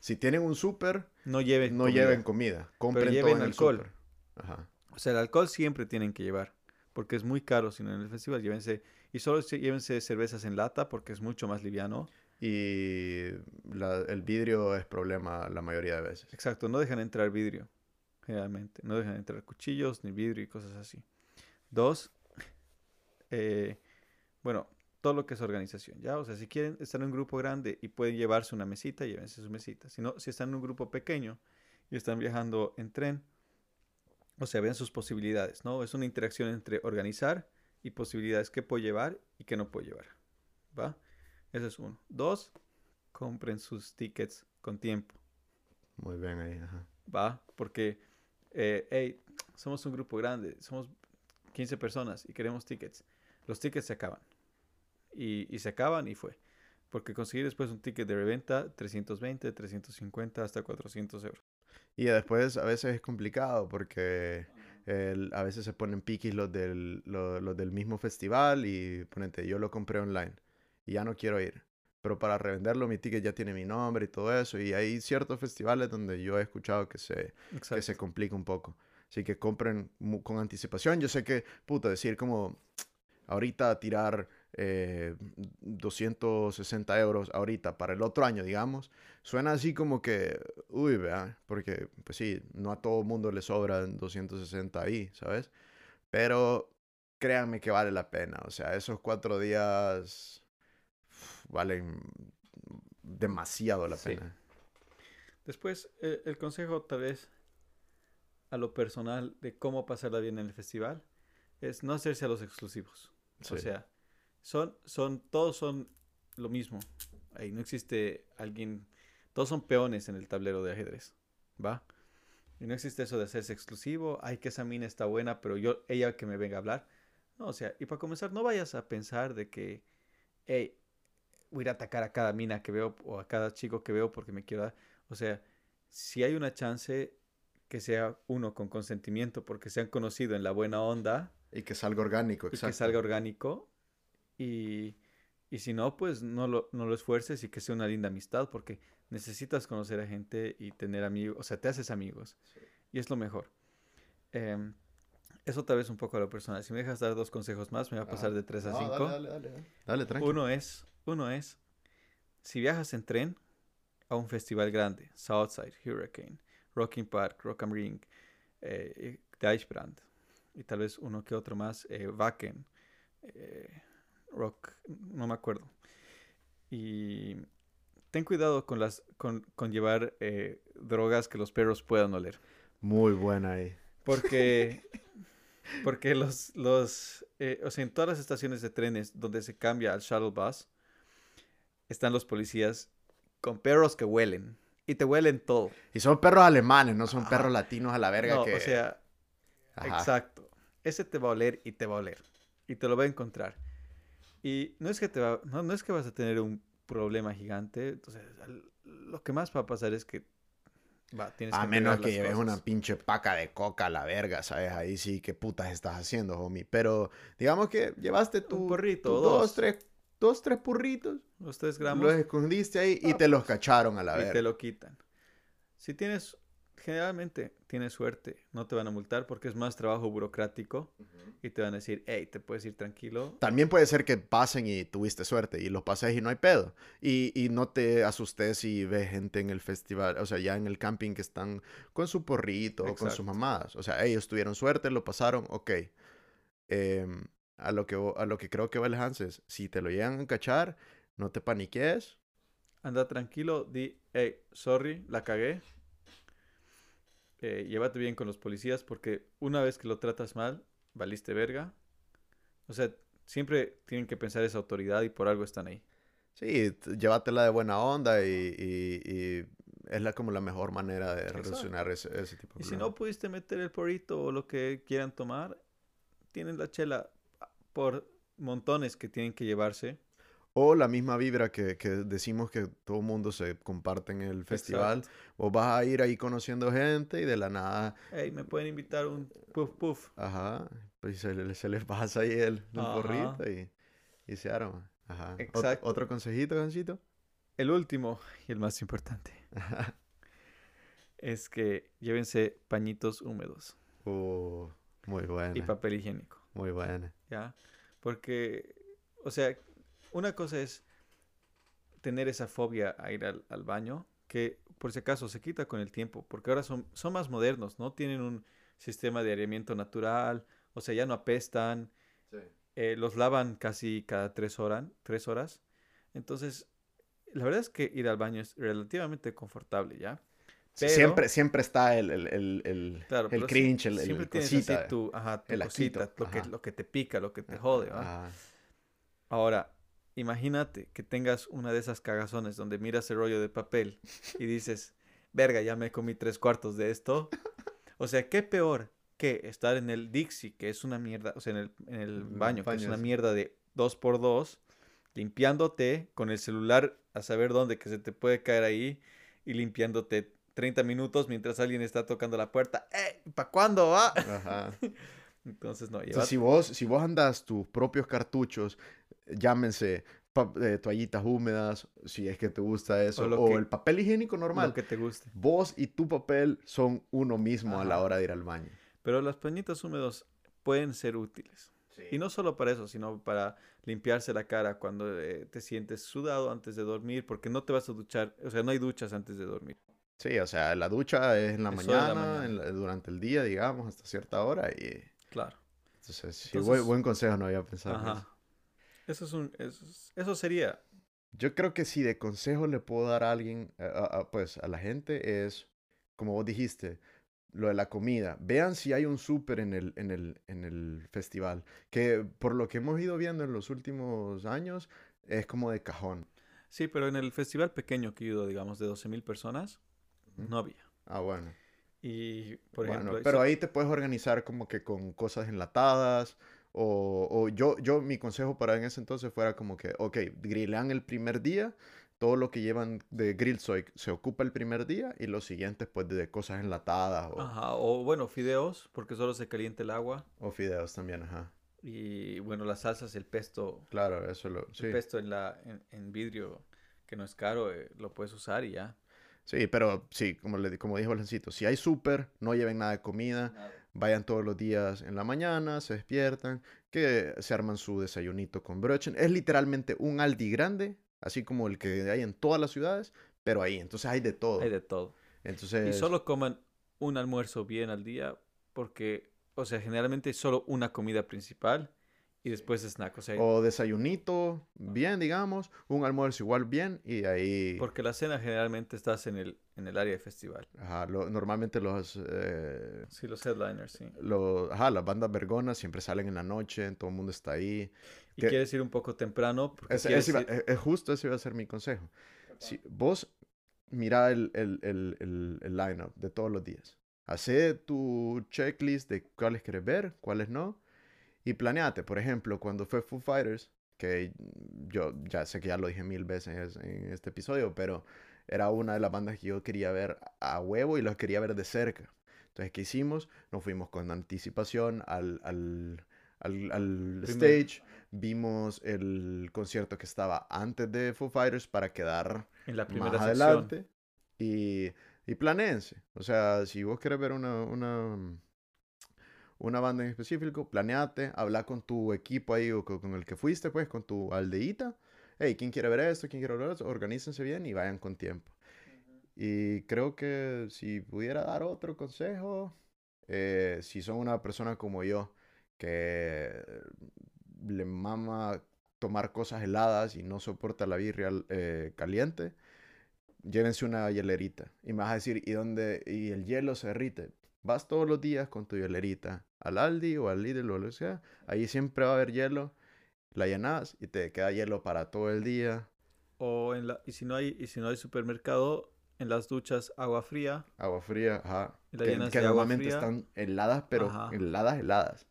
Si tienen un súper, No lleven no comida. lleven comida. Compren todo lleven en el alcohol. súper. Ajá. O sea, el alcohol siempre tienen que llevar, porque es muy caro, si no en el festival llévense, y solo se- llévense cervezas en lata porque es mucho más liviano. Y la- el vidrio es problema la mayoría de veces. Exacto, no dejan entrar vidrio, generalmente, no dejan entrar cuchillos ni vidrio y cosas así. Dos, eh, bueno, todo lo que es organización, ¿ya? O sea, si quieren estar en un grupo grande y pueden llevarse una mesita, llévense su mesita. Si no, si están en un grupo pequeño y están viajando en tren, o sea, vean sus posibilidades, ¿no? Es una interacción entre organizar y posibilidades que puedo llevar y que no puedo llevar, ¿va? Eso es uno. Dos, compren sus tickets con tiempo. Muy bien ahí. Ajá. ¿va? Porque, eh, hey, somos un grupo grande, somos 15 personas y queremos tickets. Los tickets se acaban. Y, y se acaban y fue. Porque conseguir después un ticket de reventa, 320, 350, hasta 400 euros. Y después a veces es complicado porque el- a veces se ponen piquis los del, lo- los, del mismo festival y ponete, yo lo compré online y ya no quiero ir. Pero para revenderlo mi ticket ya tiene mi nombre y todo eso. Y hay ciertos festivales donde yo he escuchado que se, que se complica un poco. Así que compren con anticipación. Yo sé que, puta, decir como ahorita tirar eh, 260 euros ahorita para el otro año, digamos, suena así como que, uy, vea, porque pues sí, no a todo mundo le sobran 260 ahí, ¿sabes? Pero créanme que vale la pena, o sea, esos cuatro días valen demasiado la pena. Después, eh, el consejo tal vez a lo personal de cómo pasarla bien en el festival es no hacerse a los exclusivos. O sea, son, son, todos son lo mismo. Ahí no existe alguien, todos son peones en el tablero de ajedrez, ¿va? Y no existe eso de hacerse exclusivo, ay, que esa mina está buena, pero yo, ella que me venga a hablar. No, o sea, y para comenzar, no vayas a pensar de que, hey, voy a atacar a cada mina que veo o a cada chico que veo porque me quiero dar. O sea, si hay una chance que sea uno con consentimiento porque se han conocido en la buena onda. Y que salga orgánico, exacto. Y que salga orgánico. Y, y si no, pues no lo, no lo esfuerces y que sea una linda amistad porque necesitas conocer a gente y tener amigos, o sea, te haces amigos. Y es lo mejor. Em, eso tal vez un poco a lo personal. Si me dejas dar dos consejos más, me voy a pasar de tres a cinco. Dale, dale, dale. Dale, tranquilo. Uno es, uno es, si viajas en tren a un festival grande, Southside, Hurricane, Rocking Park, Rock am Ring, eh, Deichbrand, y tal vez uno que otro más, eh, Wacken, eh, Rock, no me acuerdo. Y ten cuidado con las con, con llevar eh, drogas que los perros puedan oler. Muy buena ahí. Porque porque los los eh, o sea, en todas las estaciones de trenes donde se cambia al shuttle bus están los policías con perros que huelen y te huelen todo. Y son perros alemanes, no son perros latinos a la verga no, que o sea, exacto. Ese te va a oler y te va a oler y te lo va a encontrar. Y no es que te va, no, no es que vas a tener un problema gigante. Entonces, lo que más va a pasar es que va, tienes a menos que lleves una pinche paca de coca a la verga, ¿sabes? Ahí sí, qué putas estás haciendo, homie. Pero digamos que llevaste tu, porrito, dos, tres, dos, tres purritos. Los tres gramos. Los escondiste ahí y te los cacharon a la verga. Y te lo quitan. Si tienes generalmente tienes suerte, no te van a multar porque es más trabajo burocrático y te van a decir, hey, te puedes ir tranquilo. También puede ser que pasen y tuviste suerte y los pases y no hay pedo. Y, y, no te asustes si ves gente en el festival, o sea, ya en el camping que están con su porrito o con sus mamadas. O sea, ellos tuvieron suerte, lo pasaron, ok. Em, a, lo que, a lo que creo que va el Hanses, si te lo llegan a cachar, no te paniques. Anda tranquilo, di, hey, sorry, la cagué eh, llévate bien con los policías porque una vez que lo tratas mal, valiste verga. O sea, siempre tienen que pensar esa autoridad y por algo están ahí. Sí, llévatela de buena onda y, es la, como la mejor manera de relacionar ese, tipo de Y si no pudiste meter el porrito o lo que quieran tomar, tienen la chela por montones que tienen que llevarse. O la misma vibra que, que decimos que todo el mundo se comparte en el festival. O vas a ir ahí conociendo gente y de la nada... Hey, me pueden invitar un puff puff. Ajá. Pues se, se les pasa ahí el, porrito y, y, se arma. Ajá. Exacto. ¿Otro consejito, Gancito? El último y el más importante. es que llévense pañitos húmedos. Uh, muy bueno. Y papel higiénico. Muy bueno. ¿Ya? Porque, o sea, una cosa es tener esa fobia a ir al, baño, que por si acaso se quita con el tiempo, porque ahora son, son más modernos, ¿no? Tienen un sistema de aireamiento natural, o sea, ya no apestan, eh, los lavan casi cada tres, horas, tres horas. Entonces, la verdad es que ir al baño es relativamente confortable, ¿ya? Siempre, siempre está el, el, el, el, el cringe, el, siempre tienes cosita, tu, ajá, tu cosita, lo que, lo que te pica, lo que te jode, ¿va? Ahora, Imagínate que tengas una de esas cagazones donde miras el rollo de papel y dices, verga, ya me comí tres cuartos de esto. O sea, ¿qué peor que estar en el Dixie, que es una mierda, o sea, en el, en el baño, que es una mierda de dos por dos, limpiándote con el celular a saber dónde, que se te puede caer ahí, y limpiándote 30 minutos mientras alguien está tocando la puerta. ¡Eh! ¿Para cuándo va? Ajá. Entonces, no, si, vos, si vos andas tus propios cartuchos llámense eh, toallitas húmedas, si es que te gusta eso, o, el papel higiénico normal. Lo que te guste. Vos y tu papel son uno mismo a la hora de ir al baño. Pero los pañitos húmedos pueden ser útiles. Y no solo para eso, sino para limpiarse la cara cuando eh, te sientes sudado antes de dormir, porque no te vas a duchar, o sea, no hay duchas antes de dormir. Sí, o sea, la ducha es en la mañana, durante el día, digamos, hasta cierta hora y... Claro. Entonces, sí, buen, consejo, no había pensado ajá. eso. es un, eso, sería. Yo creo que si de consejo le puedo dar a alguien, pues a la gente, es, como vos dijiste, lo de la comida. Vean si hay un súper en el, en, el, en el festival. Que por lo que hemos ido viendo en los últimos años, es como de cajón. Sí, pero en el festival pequeño que he ido, digamos, de 12.000 personas, no había. Ah, bueno. Y, por bueno, pero ahí te puedes organizar como que con cosas enlatadas. O, o, yo, yo, mi consejo para en ese entonces fuera como que, ok, grilean el primer día todo lo que llevan de grill soy se ocupa el primer día y los siguientes pues de cosas enlatadas. O... Ajá, o bueno, fideos, porque solo se calienta el agua. O fideos también, ajá. Y bueno, las salsas, el pesto. Claro, eso lo... El pesto en, la, en, vidrio, que no es caro, eh, lo puedes usar y ya. Sí, pero sí, como, le, como dijo Lencito, si hay súper, no lleven nada de comida, vayan todos los días en la mañana, se despiertan, que se arman su desayunito con brochen. Es literalmente un Aldi grande así como el que hay en todas las ciudades, pero ahí, entonces hay de todo. Hay de todo. Entonces... Y solo coman un almuerzo bien al día, porque, o sea, generalmente solo una comida principal y después snack. O, desayunito, bien, digamos, un almuerzo igual bien y ahí... Porque la cena generalmente estás en el, en el área de festival. Ajá, normalmente los... Eh, sí, los headliners, sí. ajá, las bandas vergonas siempre salen en la noche, todo el mundo está ahí. Y quieres ir un poco temprano. Es, es, justo ese iba a ser mi consejo. Si vos mira el, el, el, el, line-up de todos los días. Hacé tu checklist de cuáles quieres ver, cuáles no. Y planeate, por ejemplo, cuando fue Foo Fighters, que yo ya sé que ya lo dije mil veces en este episodio, pero era una de las bandas que yo quería ver a huevo y los quería ver de cerca. Entonces, ¿qué hicimos? Nos fuimos con anticipación al, al, al, al stage, vimos el concierto que estaba antes de Foo Fighters para quedar en la primera más adelante. Y, y planeense. O sea, si vos querés ver una, una, una banda en específico, planeate, habla con tu equipo ahí o con, el que fuiste, pues, con tu aldeíta. Hey, ¿quién quiere ver esto? ¿Quién quiere ver esto? Organícense bien y vayan con tiempo. Y creo que si pudiera dar otro consejo, eh, si son una persona como yo, que le mama tomar cosas heladas y no soporta la birria eh, caliente, llévense una hielerita. Y me vas a decir, ¿y dónde? Y el hielo se derrite. Vas todos los días con tu hielerita al Aldi o al Lidl o lo que sea. Ahí siempre va a haber hielo. La llenas y te queda hielo para todo el día. O en la, y si no hay, y si no hay supermercado, en las duchas agua fría. Agua fría, ajá. que, normalmente están heladas, pero heladas, heladas.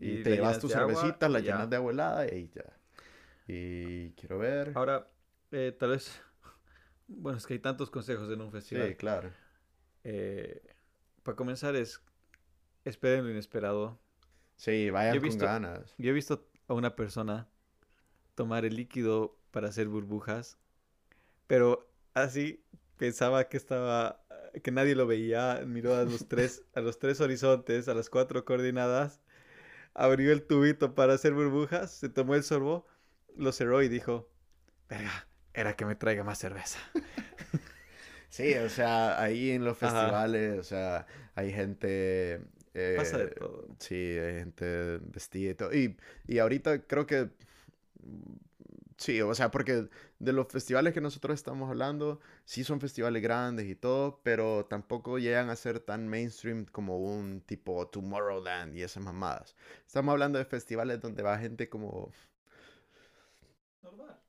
Y, te llevas tus cervecitas, las llenas de agua helada y ya. Y quiero ver. Ahora, eh, tal vez. Bueno, es que hay tantos consejos en un festival. Sí, claro. Eh, para comenzar, es. Esperen lo inesperado. Sí, vayan con ganas. Yo he visto a una persona tomar el líquido para hacer burbujas, pero así pensaba que estaba que nadie lo veía, miró a los tres a los tres horizontes, a las cuatro coordinadas abrió el tubito para hacer burbujas, se tomó el sorbo, lo cerró y dijo, verga, era que me traiga más cerveza. sí, o sea, ahí en los festivales, o sea, hay gente... Pasa de eh, todo. Sí, hay gente vestida y todo. Y, y ahorita creo que Sí, o sea, porque de los festivales que nosotros estamos hablando, sí son festivales grandes y todo, pero tampoco llegan a ser tan mainstream como un tipo Tomorrowland y esas mamadas. Estamos hablando de festivales donde va gente como... Normal.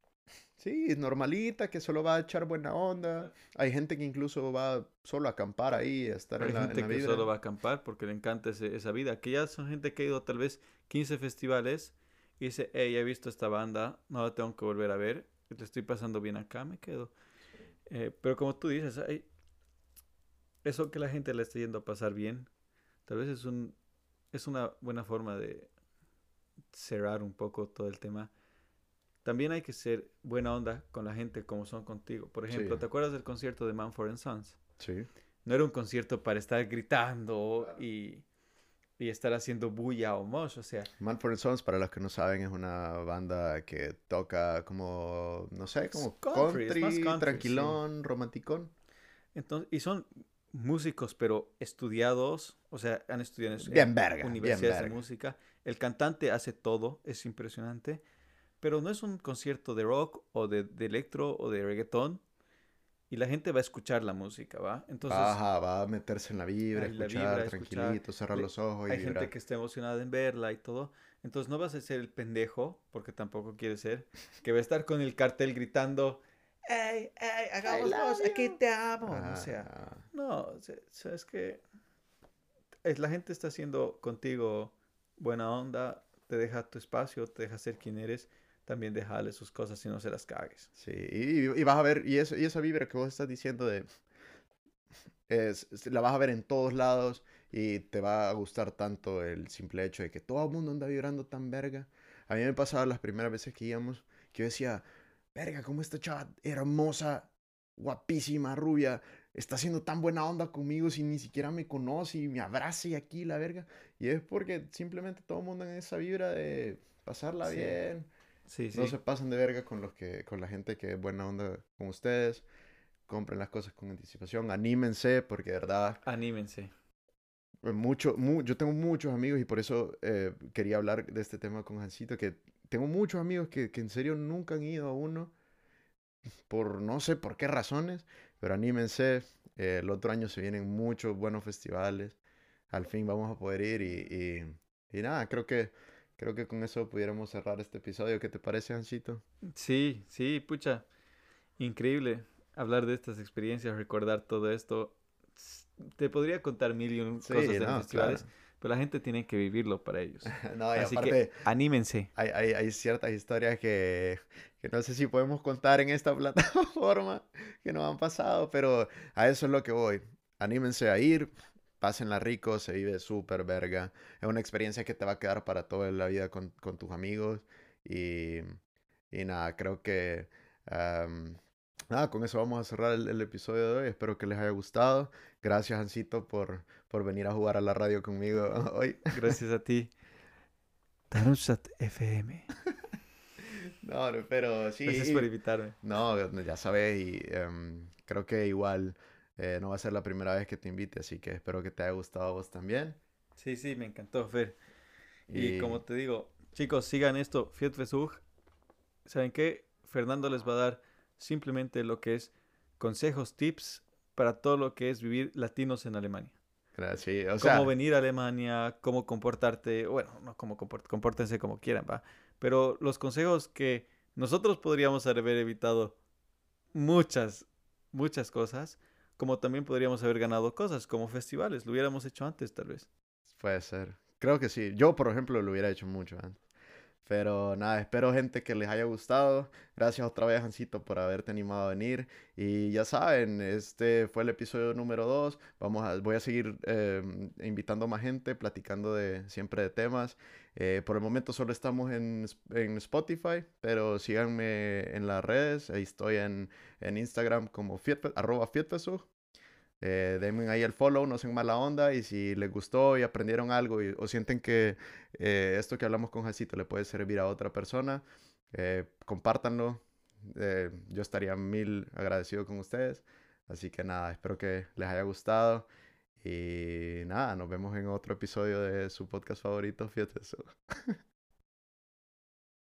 Sí, normalita, que solo va a echar buena onda. Hay gente que incluso va solo a acampar ahí, a estar Hay en la, gente que solo va a acampar porque le encanta esa vida. Que ya son gente que ha ido tal vez 15 festivales y dice, hey, he visto esta banda, no la tengo que volver a ver, te estoy pasando bien acá, me quedo. Eh, pero como tú dices, hay, eso que la gente le está yendo a pasar bien, tal vez es, un, es una buena forma de cerrar un poco todo el tema. También hay que ser buena onda con la gente como son contigo. Por ejemplo, ¿te acuerdas del concierto de Manford Sons? Sí. No era un concierto para estar gritando y y estar haciendo bulla o mosh, o sea. Manfred Sons, para los que no saben, es una banda que toca como, no sé, como country, country, es más country, tranquilón, romanticón. Entonces, y son músicos, pero estudiados, o sea, han estudiado en Bien verga, bien universidades de música. El cantante hace todo, es impresionante, pero no es un concierto de rock o de, de electro o de reggaetón y la gente va a escuchar la música, ¿va? Entonces, Ajá, va a meterse en la vibra, Ay, la escuchar vibra, escuchar. tranquilito, cerrar los ojos y hay vibrar. gente que está emocionada en verla y todo. Entonces no vas a ser el pendejo, porque tampoco quiere ser, que va a estar con el cartel gritando, ¡Ey, ey, hagamos aquí you". te amo! O sea, Ah, no, sabes que es, la gente está haciendo contigo buena onda, te deja tu espacio, te deja ser quien eres, también déjale sus cosas y no se las cagues. Sí, y, y vas a ver, y, eso, y esa vibra que vos estás diciendo de... Es, la vas a ver en todos lados y te va a gustar tanto el simple hecho de que todo el mundo anda vibrando tan verga. A mí me pasaba las primeras veces que íbamos que yo decía, verga, cómo esta chava hermosa, guapísima, rubia, está haciendo tan buena onda conmigo si ni siquiera me conoce y me abraza y aquí la verga. Y es porque simplemente todo el mundo en esa vibra de pasarla Sí. bien. Sí, sí. No se pasen de verga con los que, con la gente que es buena onda con ustedes. Compren las cosas con anticipación, anímense, porque de verdad, Anímense. eh, mucho, mu- yo tengo muchos amigos y por eso eh, quería hablar de este tema con Jancito, que tengo muchos amigos que, que en serio nunca han ido a uno, por no sé por qué razones, pero anímense, eh, el otro año se vienen muchos buenos festivales, al fin vamos a poder ir y, y, y nada, creo que, creo que con eso pudiéramos cerrar este episodio. ¿Qué te parece, Jancito? Sí, sí, pucha. Increíble hablar de estas experiencias, recordar todo esto. Te podría contar mil y un Sí, cosas de no, festivales, claro. pero la gente tiene que vivirlo para ellos. No, Así aparte, que anímense. hay, hay, hay ciertas historias que, que no sé si podemos contar en esta plataforma que nos han pasado, pero a eso es lo que voy. Anímense a ir, pásenla rico, se vive súper verga. Es una experiencia que te va a quedar para toda la vida con, con tus amigos. Y, y nada, creo que... am, nada, con eso vamos a cerrar el, el episodio de hoy. Espero que les haya gustado. Gracias, Ancito, por, por venir a jugar a la radio conmigo hoy. Gracias a ti. Darmstadt FM. No, pero sí. Gracias por invitarme. No, ya sabes, y em, creo que igual eh, no va a ser la primera vez que te invite, así que espero que te haya gustado a vos también. Sí, sí, me encantó, Fer. Y, Y- como te digo, chicos, sigan esto, Fiat Versuch. ¿Saben qué? Fernando les va a dar simplemente lo que es consejos, tips para todo lo que es vivir latinos en Alemania. Gracias, o sea, cómo venir a Alemania, cómo comportarte, bueno, no cómo comport- compórtense como quieran, va. Pero los consejos que nosotros podríamos haber evitado muchas, muchas cosas, como también podríamos haber ganado cosas, como festivales, lo hubiéramos hecho antes tal vez. puede ser. Creo que sí. Yo, por ejemplo, lo hubiera hecho mucho antes. Pero nada, espero gente que les haya gustado. Gracias otra vez, Hansito, por haberte animado a venir. Y ya saben, este fue el episodio número 2. Vamos a, voy a seguir eh, invitando más gente, platicando de siempre de temas. Eh, por el momento solo estamos en, en Spotify, pero síganme en las redes. Ahí estoy en, en Instagram como Fietfe- arroba Fietfesug. Eh, denme ahí el follow, no sean mala onda. Y si les gustó y aprendieron algo o sienten que eh, esto que hablamos con Jancito le puede servir a otra persona, eh, compártanlo. Eh, yo estaría mil agradecido con ustedes. Así que nada, espero que les haya gustado. Y nada, nos vemos en otro episodio de su podcast favorito, Fíjate eso.